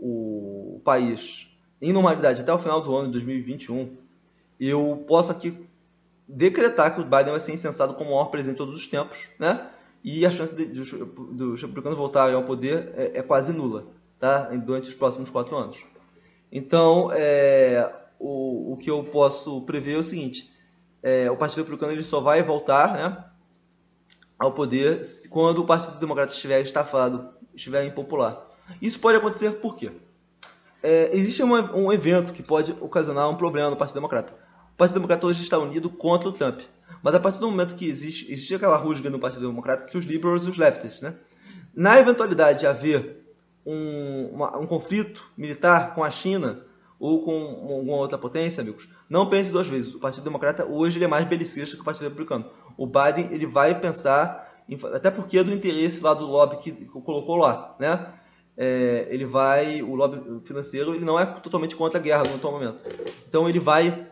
A: o, o país em normalidade até o final do ano de 2021, eu posso aqui decretar que o Biden vai ser incensado como o maior presidente de todos os tempos, né? E a chance dos republicanos voltarem ao poder é, é, quase nula, tá? Durante os próximos quatro anos. Então, é, o, o que eu posso prever é o seguinte: é, o Partido Republicano ele só vai voltar né, ao poder quando o Partido Democrata estiver estafado, estiver impopular. Isso pode acontecer por quê? É, existe um evento que pode ocasionar um problema no Partido Democrata. O Partido Democrata hoje está unido contra o Trump. Mas a partir do momento que existe, existe aquela rusga no Partido Democrata entre os liberals e os leftists, né? Na eventualidade de haver um, uma, um conflito militar com a China, ou com alguma outra potência, amigos, não pense duas vezes. O Partido Democrata hoje ele é mais belicista que o Partido Republicano. O Biden ele vai pensar, em, até porque é do interesse lá do lobby que, que colocou lá, né? É, ele vai, o lobby financeiro, ele não é totalmente contra a guerra no atual momento. Então ele vai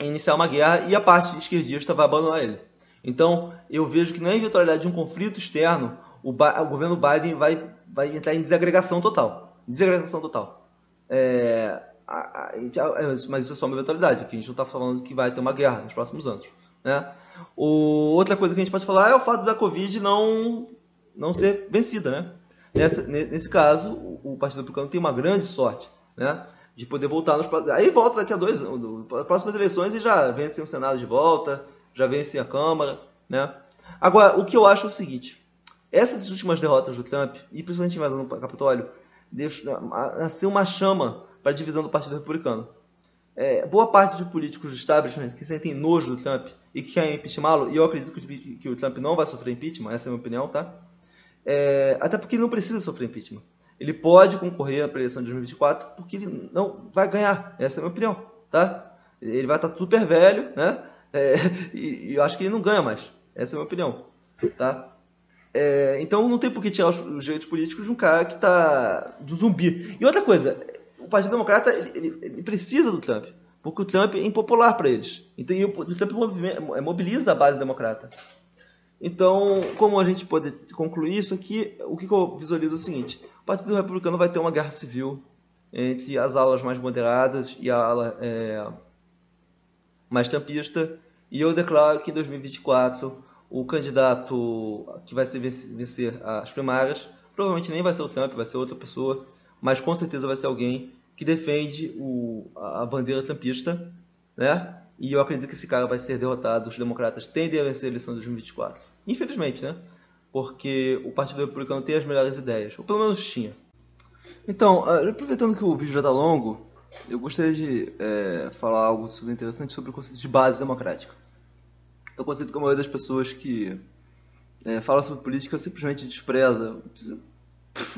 A: iniciar uma guerra e a parte esquerdista vai abandonar ele. Então eu vejo que na eventualidade de um conflito externo, o, o governo Biden vai, vai entrar em desagregação total. Desagregação total. É, a, a, é, mas isso é só uma eventualidade, que a gente não está falando que vai ter uma guerra nos próximos anos. Né? O, outra coisa que a gente pode falar é o fato da Covid não, não ser vencida. Né? Nessa, nesse caso, o, o Partido Republicano tem uma grande sorte né? de poder voltar nos próximos. Aí volta daqui a dois anos, próximas eleições e já vence o Senado de volta, já vence a Câmara. Né? Agora, o que eu acho é o seguinte: essas últimas derrotas do Trump, e principalmente a invasão no Capitólio, nasceu uma chama para a divisão do Partido Republicano. É, boa parte de políticos do establishment que sentem nojo do Trump e que querem impeachmentá-lo, e eu acredito que, que, o Trump não vai sofrer impeachment, essa é a minha opinião, tá? É, até porque ele não precisa sofrer impeachment. Ele pode concorrer à eleição de 2024 porque ele não vai ganhar, essa é a minha opinião, tá? Ele vai estar super velho, né? É, e, e eu acho que ele não ganha mais, essa é a minha opinião, tá? É, então não tem por que tirar os, os, direitos políticos de um cara que está do zumbi. E outra coisa, o Partido Democrata ele, ele, ele precisa do Trump, porque o Trump é impopular para eles. Então o, o Trump mobiliza a base democrata. Então, como a gente pode concluir isso aqui, o que, que eu visualizo é o seguinte: o Partido Republicano vai ter uma guerra civil entre as alas mais moderadas e a ala é, mais tampista. E eu declaro que em 2024 o candidato que vai vencer as primárias provavelmente nem vai ser o Trump, vai ser outra pessoa, mas com certeza vai ser alguém que defende o, a bandeira trumpista, né? E eu acredito que esse cara vai ser derrotado. Os democratas tendem a vencer a eleição de 2024. Infelizmente, né? Porque o Partido Republicano tem as melhores ideias, ou pelo menos tinha. Então, ah, aproveitando que o vídeo já está longo, eu gostaria de é, falar algo interessante sobre o conceito de base democrática. É o conceito que a maioria das pessoas que é, falam sobre política simplesmente despreza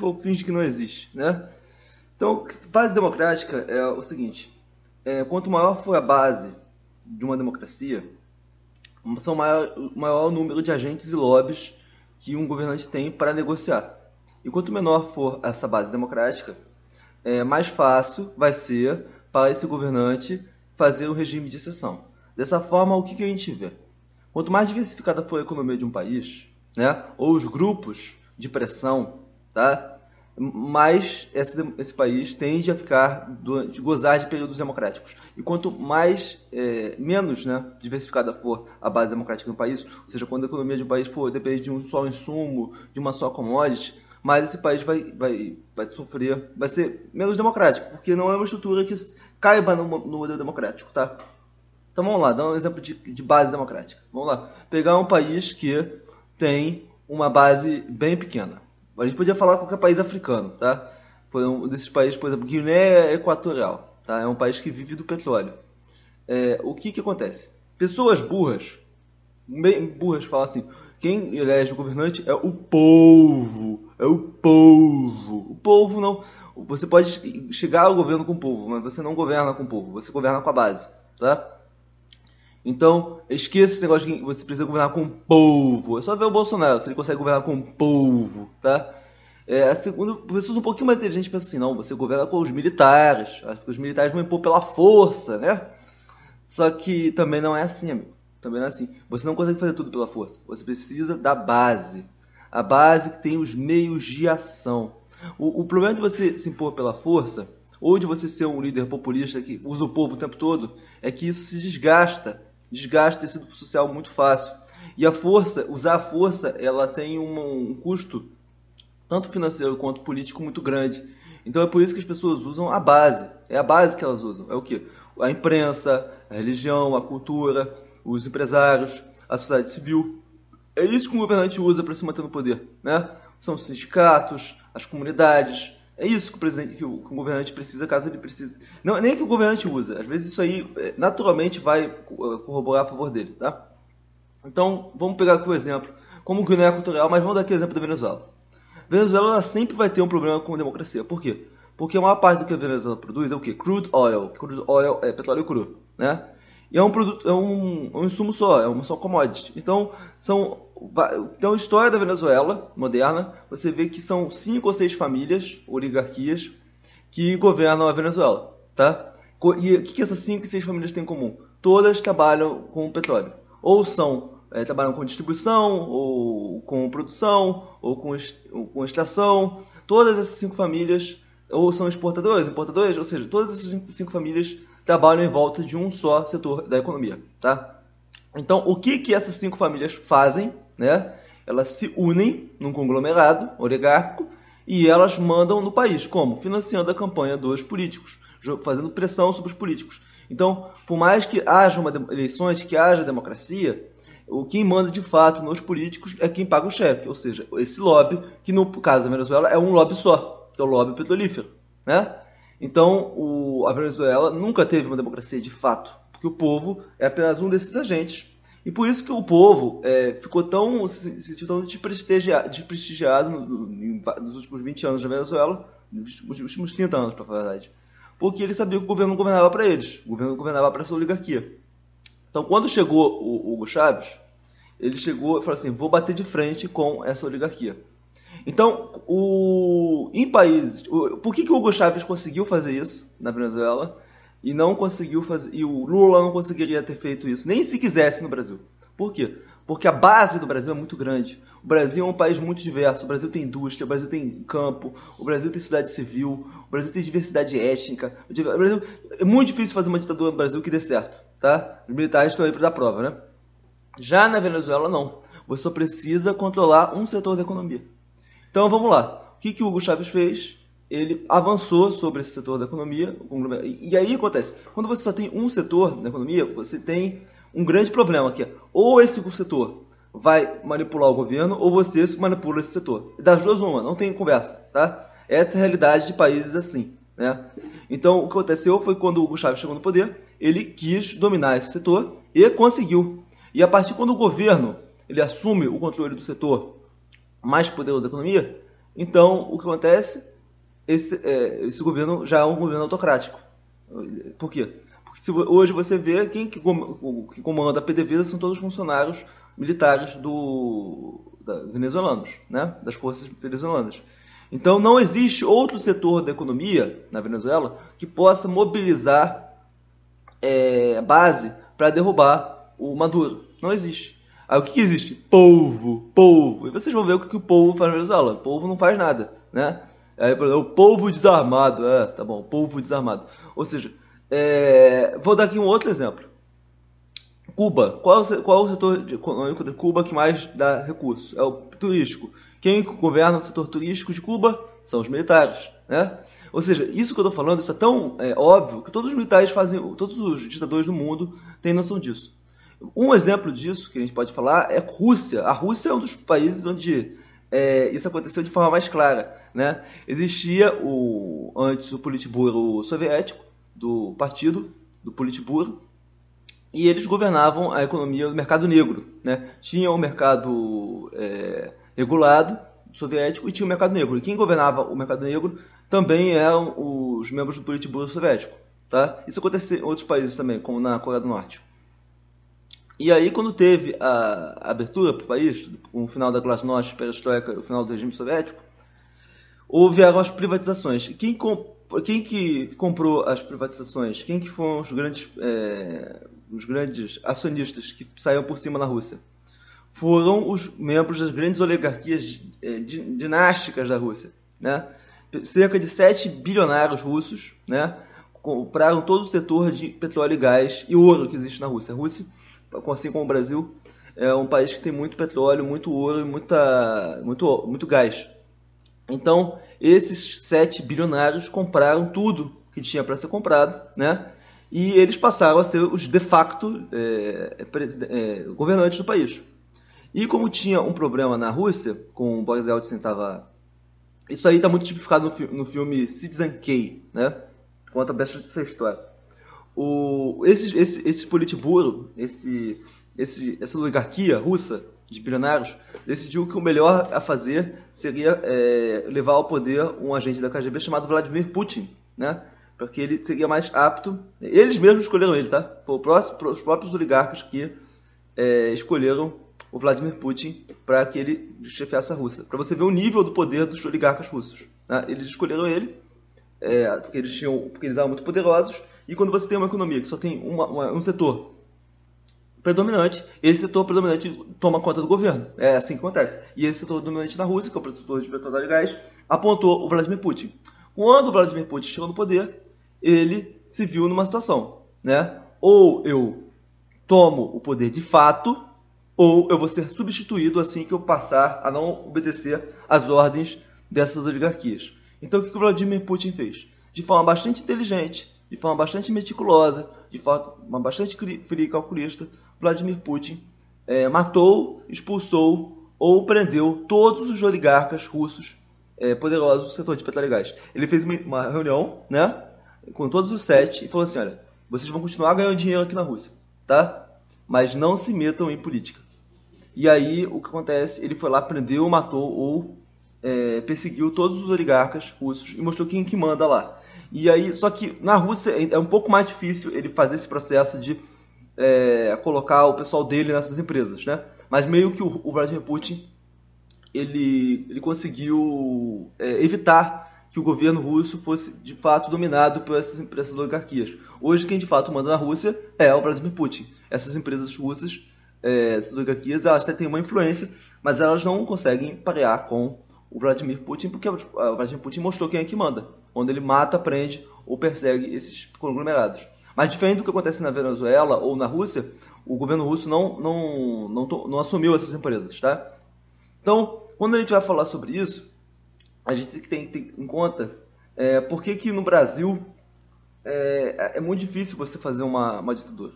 A: ou finge que não existe, né? Então, base democrática é o seguinte: é, quanto maior for a base de uma democracia, são maior, maior o número de agentes e lobbies que um governante tem para negociar. E quanto menor for essa base democrática, é, mais fácil vai ser para esse governante fazer o regime de exceção. Dessa forma, o que, que a gente vê? Quanto mais diversificada for a economia de um país, né, ou os grupos de pressão, tá, mais esse, esse país tende a ficar de gozar de períodos democráticos. E quanto mais é, menos né, diversificada for a base democrática do país, ou seja, quando a economia de um país for depender de um só insumo, de uma só commodity, mais esse país vai, vai, vai sofrer, vai ser menos democrático, porque não é uma estrutura que caiba no, no modelo democrático, tá? Então vamos lá, dar um exemplo de, de base democrática. Vamos lá, pegar um país que tem uma base bem pequena a gente podia falar qualquer país africano, tá? Foi um desses países, por exemplo, Guiné Equatorial, tá? É um país que vive do petróleo. É, o que que acontece? Pessoas burras, bem burras, falam assim, quem elege o governante é o povo, é o povo. O povo não... Você pode chegar ao governo com o povo, mas você não governa com o povo, você governa com a base, tá? Então, esqueça esse negócio que você precisa governar com o povo. É só ver o Bolsonaro, se ele consegue governar com o povo, tá? É, a segunda, pessoas um pouquinho mais inteligentes pensam assim, não, você governa com os militares. Os militares vão impor pela força, né? Só que também não é assim, amigo. Também não é assim. Você não consegue fazer tudo pela força. Você precisa da base. A base que tem os meios de ação. O, o problema de você se impor pela força, ou de você ser um líder populista que usa o povo o tempo todo, é que isso se desgasta desgaste tecido social muito fácil. E a força, usar a força, ela tem um, um custo, tanto financeiro quanto político, muito grande. Então é por isso que as pessoas usam a base. É a base que elas usam. É o que? A imprensa, a religião, a cultura, os empresários, a sociedade civil. É isso que o governante usa para se manter no poder. Né? São os sindicatos, as comunidades, é isso que o, presidente, que o, que o governante precisa, caso ele precise. Não, nem que o governante usa. Às vezes isso aí é, naturalmente vai corroborar a favor dele, tá? Então, vamos pegar aqui o exemplo. Como Guiné Equatorial, mas vamos dar aqui o exemplo da Venezuela. Venezuela sempre vai ter um problema com a democracia. Por quê? Porque a maior parte do que a Venezuela produz é o quê? Crude oil. Crude oil é petróleo cru, né? E é um produto, é um, um insumo só, é uma só commodity. Então, são então, a história da Venezuela moderna, você vê que são cinco ou seis famílias, oligarquias, que governam a Venezuela, tá? E o que essas cinco e seis famílias têm em comum? Todas trabalham com petróleo. Ou são é, trabalham com distribuição, ou com produção, ou com, ou com extração. Todas essas cinco famílias ou são exportadores, importadores, ou seja, todas essas cinco famílias trabalham em volta de um só setor da economia, tá? Então, o que que essas cinco famílias fazem né? Elas se unem num conglomerado oligárquico e elas mandam no país. Como? Financiando a campanha dos políticos, fazendo pressão sobre os políticos. Então, por mais que haja uma eleições, que haja democracia, o quem manda de fato nos políticos é quem paga o chefe, ou seja, esse lobby, que no caso da Venezuela é um lobby só, que é o lobby petrolífero. Né? Então, o, a Venezuela nunca teve uma democracia de fato, porque o povo é apenas um desses agentes e por isso que o povo é, ficou tão, se sentiu tão desprestigiado, desprestigiado no, no, nos últimos 20 anos da Venezuela, nos últimos 30 anos, para falar a verdade. Porque eles sabiam que o governo governava para eles, o governo governava para essa oligarquia. Então, quando chegou o Hugo Chávez, ele chegou e falou assim: vou bater de frente com essa oligarquia. Então, o, em países. O, por que, que o Hugo Chávez conseguiu fazer isso na Venezuela? e não conseguiu fazer e o Lula não conseguiria ter feito isso nem se quisesse no Brasil. Por quê? Porque a base do Brasil é muito grande. O Brasil é um país muito diverso. O Brasil tem indústria, o Brasil tem campo, o Brasil tem sociedade civil, o Brasil tem diversidade étnica. O Brasil é muito difícil fazer uma ditadura no Brasil que dê certo, tá? Os militares estão aí para dar prova, né? Já na Venezuela não. Você só precisa controlar um setor da economia. Então vamos lá. O que, que o Hugo Chávez fez? ele avançou sobre esse setor da economia. E aí acontece, quando você só tem um setor da economia, você tem um grande problema que é ou esse setor vai manipular o governo ou você manipula esse setor. Das duas uma, não tem conversa, tá? Essa é a realidade de países assim, né? Então, o que aconteceu foi quando o Hugo Chávez chegou no poder, ele quis dominar esse setor e conseguiu. E a partir quando o governo ele assume o controle do setor mais poderoso da economia, então o que acontece? Esse, é, esse governo já é um governo autocrático. Por quê? Porque se, hoje você vê quem que, que comanda a PDVSA são todos os funcionários militares do, da, venezuelanos, né? das forças venezuelanas. Então não existe outro setor da economia na Venezuela que possa mobilizar é, base para derrubar o Maduro. Não existe. Aí o que, que, existe? Povo, povo. E vocês vão ver o que, que o povo faz na Venezuela. O povo não faz nada, né? Aí, o povo desarmado. É, tá bom, povo desarmado. Ou seja, é, vou dar aqui um outro exemplo. Cuba. Qual, qual é o setor econômico de Cuba que mais dá recurso? É o turístico. Quem governa o setor turístico de Cuba são os militares, né? Ou seja, isso que eu estou falando, isso é tão é, óbvio que todos os militares fazem, todos os ditadores do mundo têm noção disso. Um exemplo disso que a gente pode falar é a Rússia. A Rússia é um dos países onde é, isso aconteceu de forma mais clara. Né? Existia o, antes o Politburo soviético, do partido, do Politburo, e eles governavam a economia do mercado negro. Né? Tinha o mercado é, regulado soviético e tinha o mercado negro. E quem governava o mercado negro também eram os membros do Politburo soviético. Tá? Isso aconteceu em outros países também, como na Coreia do Norte. E aí, quando teve a abertura para o país, com o final da Glasnost, Perestroika, o final do regime soviético, houveram as privatizações. Quem, comp quem que comprou as privatizações? Quem que foram os grandes, é, os grandes acionistas que saíram por cima na Rússia? Foram os membros das grandes oligarquias é, dinásticas da Rússia. Né? cerca de 7 bilionários russos né, compraram todo o setor de petróleo e gás e ouro que existe na Rússia. A Rússia, assim como o Brasil, é um país que tem muito petróleo, muito ouro e muita, muito, muito gás. Então, esses 7 bilionários compraram tudo que tinha para ser comprado, né? E eles passaram a ser os de facto é, é, governantes do país. E como tinha um problema na Rússia, com o Boris Yeltsin estava isso aí está muito tipificado no, no, filme Citizen K, né? Conta bastante essa história. O, esse, esse, esse Politburo, esse, esse, essa oligarquia russa de bilionários, decidiu que o melhor a fazer seria é, levar ao poder um agente da KGB chamado Vladimir Putin, né? Porque ele seria mais apto. Eles mesmos escolheram ele, tá? Foi próximo, os próprios oligarcas que é, escolheram o Vladimir Putin para que ele chefiasse a Rússia. Para você ver o nível do poder dos oligarcas russos. Né? Eles escolheram ele é, porque eles tinham, porque eles eram muito poderosos. E quando você tem uma economia que só tem uma, uma, um setor predominante, esse setor predominante toma conta do governo. É assim que acontece. E esse setor dominante na Rússia, que é o setor de petróleo e gás, apontou o Vladimir Putin. Quando o Vladimir Putin chegou no poder, ele se viu numa situação, né? Ou eu tomo o poder de fato, ou eu vou ser substituído assim que eu passar a não obedecer às ordens dessas oligarquias. Então o que o Vladimir Putin fez? De forma bastante inteligente, de forma bastante meticulosa, de forma bastante fria e calculista, Vladimir Putin é, matou, expulsou ou prendeu todos os oligarcas russos é, poderosos do setor de petróleo gás. Ele fez uma reunião né, com todos os sete e falou assim, olha, vocês vão continuar ganhando dinheiro aqui na Rússia, tá? Mas não se metam em política. E aí o que acontece? Ele foi lá, prendeu, matou ou é, perseguiu todos os oligarcas russos e mostrou quem que manda lá. E aí, só que na Rússia é, é um pouco mais difícil ele fazer esse processo de é, colocar o pessoal dele nessas empresas, né? Mas meio que o, o Vladimir Putin ele, ele conseguiu é, evitar que o governo russo fosse de fato dominado por essas, por essas oligarquias. Hoje quem de fato manda na Rússia é o Vladimir Putin. Essas empresas russas é, essas oligarquias elas até têm uma influência, mas elas não conseguem parear com o Vladimir Putin, porque o Vladimir Putin mostrou quem é que manda, onde ele mata, prende ou persegue esses conglomerados. Mas diferente do que acontece na Venezuela ou na Rússia, o governo russo não, não, não, não assumiu essas empresas, tá? Então, quando a gente vai falar sobre isso, a gente tem que ter, em conta é, por que, que no Brasil é, é muito difícil você fazer uma, uma ditadura.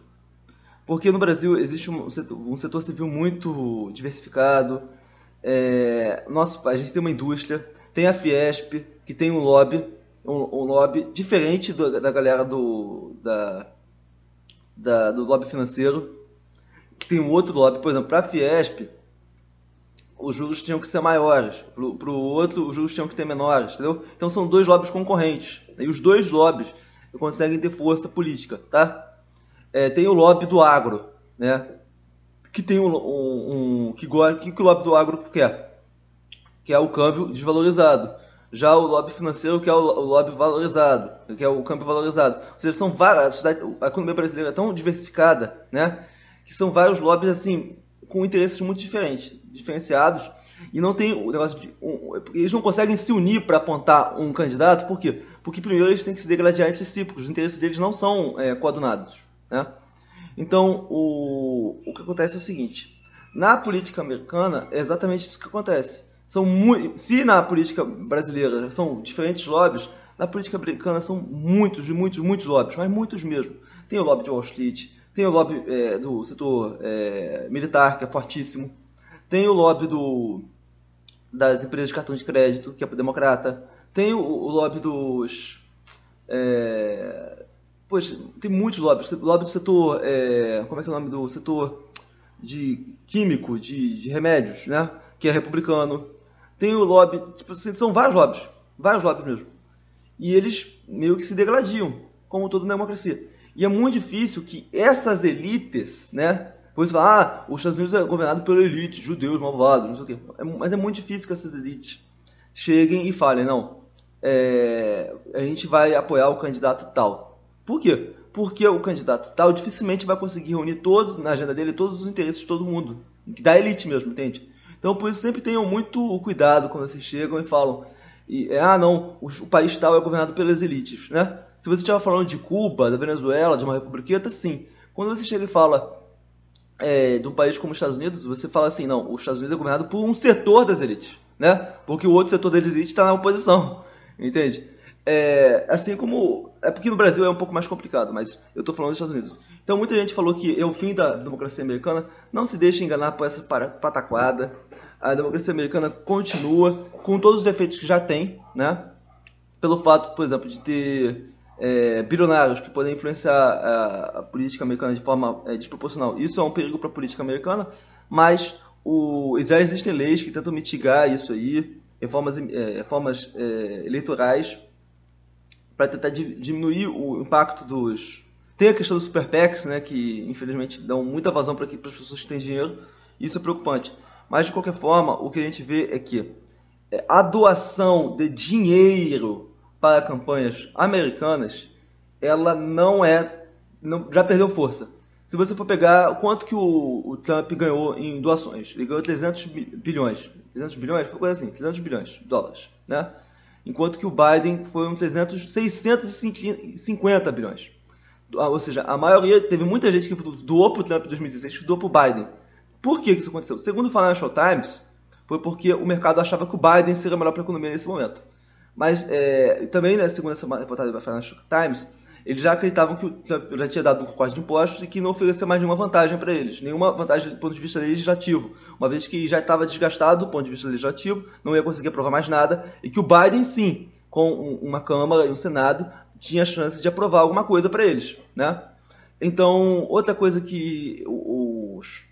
A: Porque no Brasil existe um setor, um setor civil muito diversificado. É, nosso, a gente tem uma indústria, tem a Fiesp, que tem um lobby, um, um lobby diferente do, da galera do, da, da, do lobby financeiro. tem um outro lobby, por exemplo, para a Fiesp, os juros tinham que ser maiores, para o outro os juros tinham que ser menores, entendeu? Então são dois lobbies concorrentes, e os dois lobbies conseguem ter força política, tá? É, tem o lobby do agro, né? Que tem um, um, um que, que, que o lobby do agro quer? Que é o câmbio desvalorizado. Já o lobby financeiro, que é o, o lobby valorizado, que é o câmbio valorizado. Ou seja, são várias, a, a economia brasileira é tão diversificada, né? Que são vários lobbies, assim, com interesses muito diferentes, diferenciados, e não tem o negócio de. Um, eles não conseguem se unir para apontar um candidato, por quê? Porque primeiro eles têm que se degradar entre si, porque os interesses deles não são é, coadunados. Né? Então, o, o que acontece é o seguinte: na política americana, é exatamente isso que acontece. São se na política brasileira são diferentes lobbies, na política americana são muitos, muitos, muitos lobbies, mas muitos mesmo. Tem o lobby de Wall Street, tem o lobby é, do setor é, militar, que é fortíssimo. Tem o lobby do, das empresas de cartão de crédito, que é democrata. Tem o, o lobby dos. É, poxa, tem muitos lobbies. Lobby do setor. É, como é que é o nome do setor de químico, de, de remédios, né? Que é republicano. Tem o lobby. Tipo, são vários lobbies. Vários lobbies mesmo. E eles meio que se degladiam, como toda democracia. E é muito difícil que essas elites, né? Pois fala, ah, os Estados Unidos é governado pela elite, judeus malvados, não sei o quê. É, mas é muito difícil que essas elites cheguem e falem, não, é, a gente vai apoiar o candidato tal. Por quê? Porque o candidato tal dificilmente vai conseguir reunir todos, na agenda dele, todos os interesses de todo mundo. Da elite mesmo, entende? Então, por isso, sempre tenham muito cuidado quando vocês chegam e falam, e, é, ah, não, o, o, país tal é governado pelas elites, né? Se você estiver falando de Cuba, da Venezuela, de uma republiqueta, sim. Quando você chega e fala é, de um país como os Estados Unidos, você fala assim, não, os Estados Unidos é governado por um setor das elites, né? Porque o outro setor das elites está na oposição, entende? É, assim como... É porque no Brasil é um pouco mais complicado, mas eu estou falando dos Estados Unidos. Então muita gente falou que é o fim da democracia americana. Não se deixe enganar por essa pataquada. A democracia americana continua com todos os efeitos que já tem, né? Pelo fato, por exemplo, de ter é, bilionários que podem influenciar a, a política americana de forma é, desproporcional. Isso é um perigo para a política americana, mas o, já existem leis que tentam mitigar isso aí, reformas, é, reformas é, eleitorais, para tentar di, diminuir o impacto dos. Tem a questão dos super PACs, né, que infelizmente dão muita vazão para as pessoas que têm dinheiro, isso é preocupante. Mas de qualquer forma, o que a gente vê é que é, a doação de dinheiro para campanhas americanas, ela não é. Não, já perdeu força. Se você for pegar quanto que o, o, Trump ganhou em doações, ele ganhou 300 bilhões. 300 bilhões? Foi coisa assim, 300 bilhões de dólares. Né? Enquanto que o Biden foi um 300, 650 bilhões. Ah, ou seja, a maioria, teve muita gente que doou para o Trump em 2016 que doou para o Biden. Por que isso aconteceu? Segundo o Financial Times, foi porque o mercado achava que o Biden seria melhor para a economia nesse momento. Mas é, também, né, segundo essa reportagem da Financial Times, eles já acreditavam que o Trump já tinha dado um corte de impostos e que não oferecia mais nenhuma vantagem para eles, nenhuma vantagem do ponto de vista legislativo, uma vez que já estava desgastado do ponto de vista legislativo, não ia conseguir aprovar mais nada, e que o Biden, sim, com uma Câmara e um Senado, tinha chance de aprovar alguma coisa para eles. Né? Então, outra coisa que os,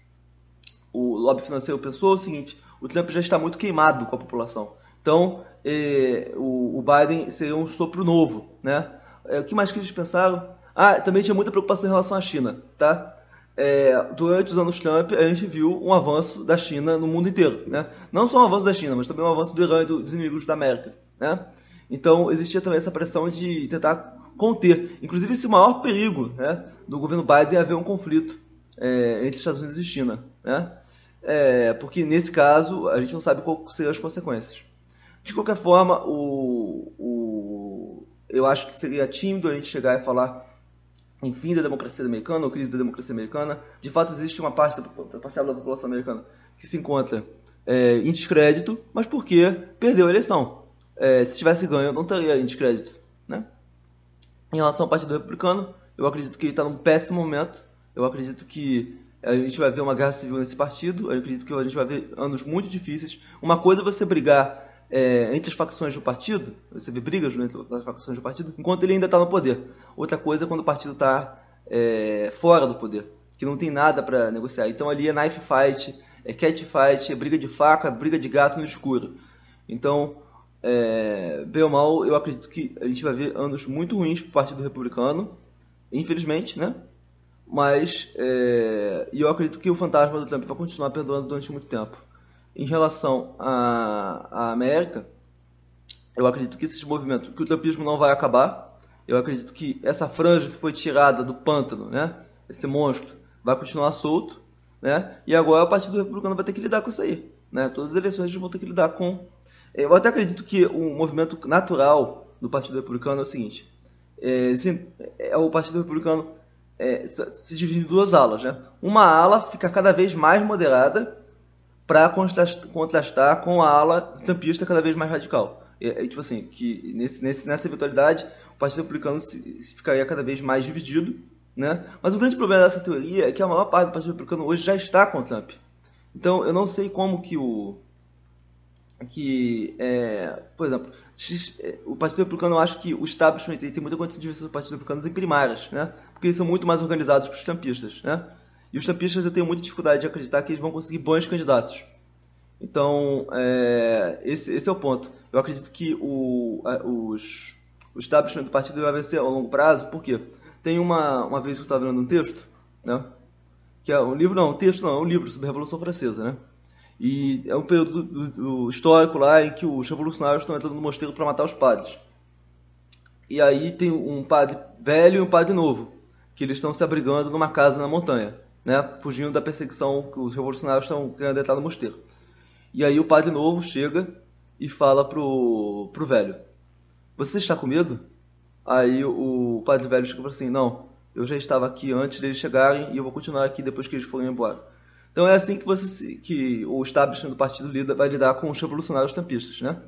A: o lobby financeiro pensou é o seguinte: o Trump já está muito queimado com a população. Então, eh, o, o, Biden seria um sopro novo, né? É, o que mais que eles pensaram? Ah, também tinha muita preocupação em relação à China, tá? É, durante os anos Trump, a gente viu um avanço da China no mundo inteiro, né? Não só um avanço da China, mas também um avanço do Irã e dos inimigos da América, né? Então, existia também essa pressão de tentar conter. Inclusive, esse maior perigo né, do governo Biden é haver um conflito é, entre Estados Unidos e China, né? É, porque, nesse caso, a gente não sabe quais seriam as consequências. De qualquer forma, o, o, eu acho que seria tímido a gente chegar e falar em fim da democracia americana ou crise da democracia americana. De fato, existe uma parte da parcela da população americana que se encontra é, em descrédito, mas porque perdeu a eleição. É, se tivesse ganho, não teria em descrédito. Né? Em relação ao Partido Republicano, eu acredito que ele está num péssimo momento. Eu acredito que a gente vai ver uma guerra civil nesse partido. Eu acredito que a gente vai ver anos muito difíceis. Uma coisa é você brigar é, entre as facções do partido, você vê brigas entre as facções do partido, enquanto ele ainda está no poder. Outra coisa é quando o partido está é, fora do poder. que não tem nada para negociar. Então ali é knife fight, é cat fight, é briga de faca, briga de gato no escuro. Então, é, bem ou mal, eu acredito que a gente vai ver anos muito ruins para o Partido Republicano, infelizmente, né? Mas, é, eu acredito que o fantasma do Trump vai continuar perdoando durante muito tempo. Em relação à, à América, eu acredito que esses movimentos, que o trumpismo não vai acabar. Eu acredito que essa franja que foi tirada do pântano, né? Esse monstro, vai continuar solto, né? E agora o Partido Republicano vai ter que lidar com isso aí, né? Todas as eleições vão ter que lidar com. Eu até acredito que o movimento natural do Partido Republicano é o seguinte: é, é o Partido Republicano é, se divide em duas alas, né? Uma ala fica cada vez mais moderada para contrastar com a ala trampista cada vez mais radical. É, tipo assim, que nesse, nesse, nessa eventualidade o Partido Republicano se, se ficaria cada vez mais dividido, né? Mas o grande problema dessa teoria é que a maior parte do Partido Republicano hoje já está com o Trump. Então eu não sei como que o que, é, por exemplo, é, o Partido Republicano eu acho que o establishment tem muita condição de vencer os Partido Republicanos em primárias, né? Porque eles são muito mais organizados que os tampistas, né? E os tampistas eu tenho muita dificuldade de acreditar que eles vão conseguir bons candidatos. Então, é, esse, esse é o ponto. Eu acredito que o, a, os, o establishment do partido vai vencer a longo prazo, porque tem uma, uma vez que eu estava lendo um texto, né? Que é um livro, não, um texto não, é um livro sobre a Revolução Francesa, né? E é um período do, do, histórico lá em que os revolucionários estão entrando no mosteiro para matar os padres. E aí tem um padre velho e um padre novo, que eles estão se abrigando numa casa na montanha, né? Fugindo da perseguição que os revolucionários estão querendo entrar no mosteiro. E aí o padre novo chega e fala pro, pro velho: Você está com medo? Aí o padre velho chega e fala assim: Não, eu já estava aqui antes deles chegarem e eu vou continuar aqui depois que eles forem embora. Então é assim que você que o establishment do partido lida, vai lidar com os revolucionários tampistas, né?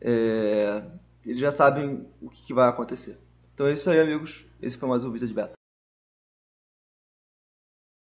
A: É, eles já sabem o que, que vai acontecer. Então é isso aí, amigos. Esse foi mais um vídeo de beta.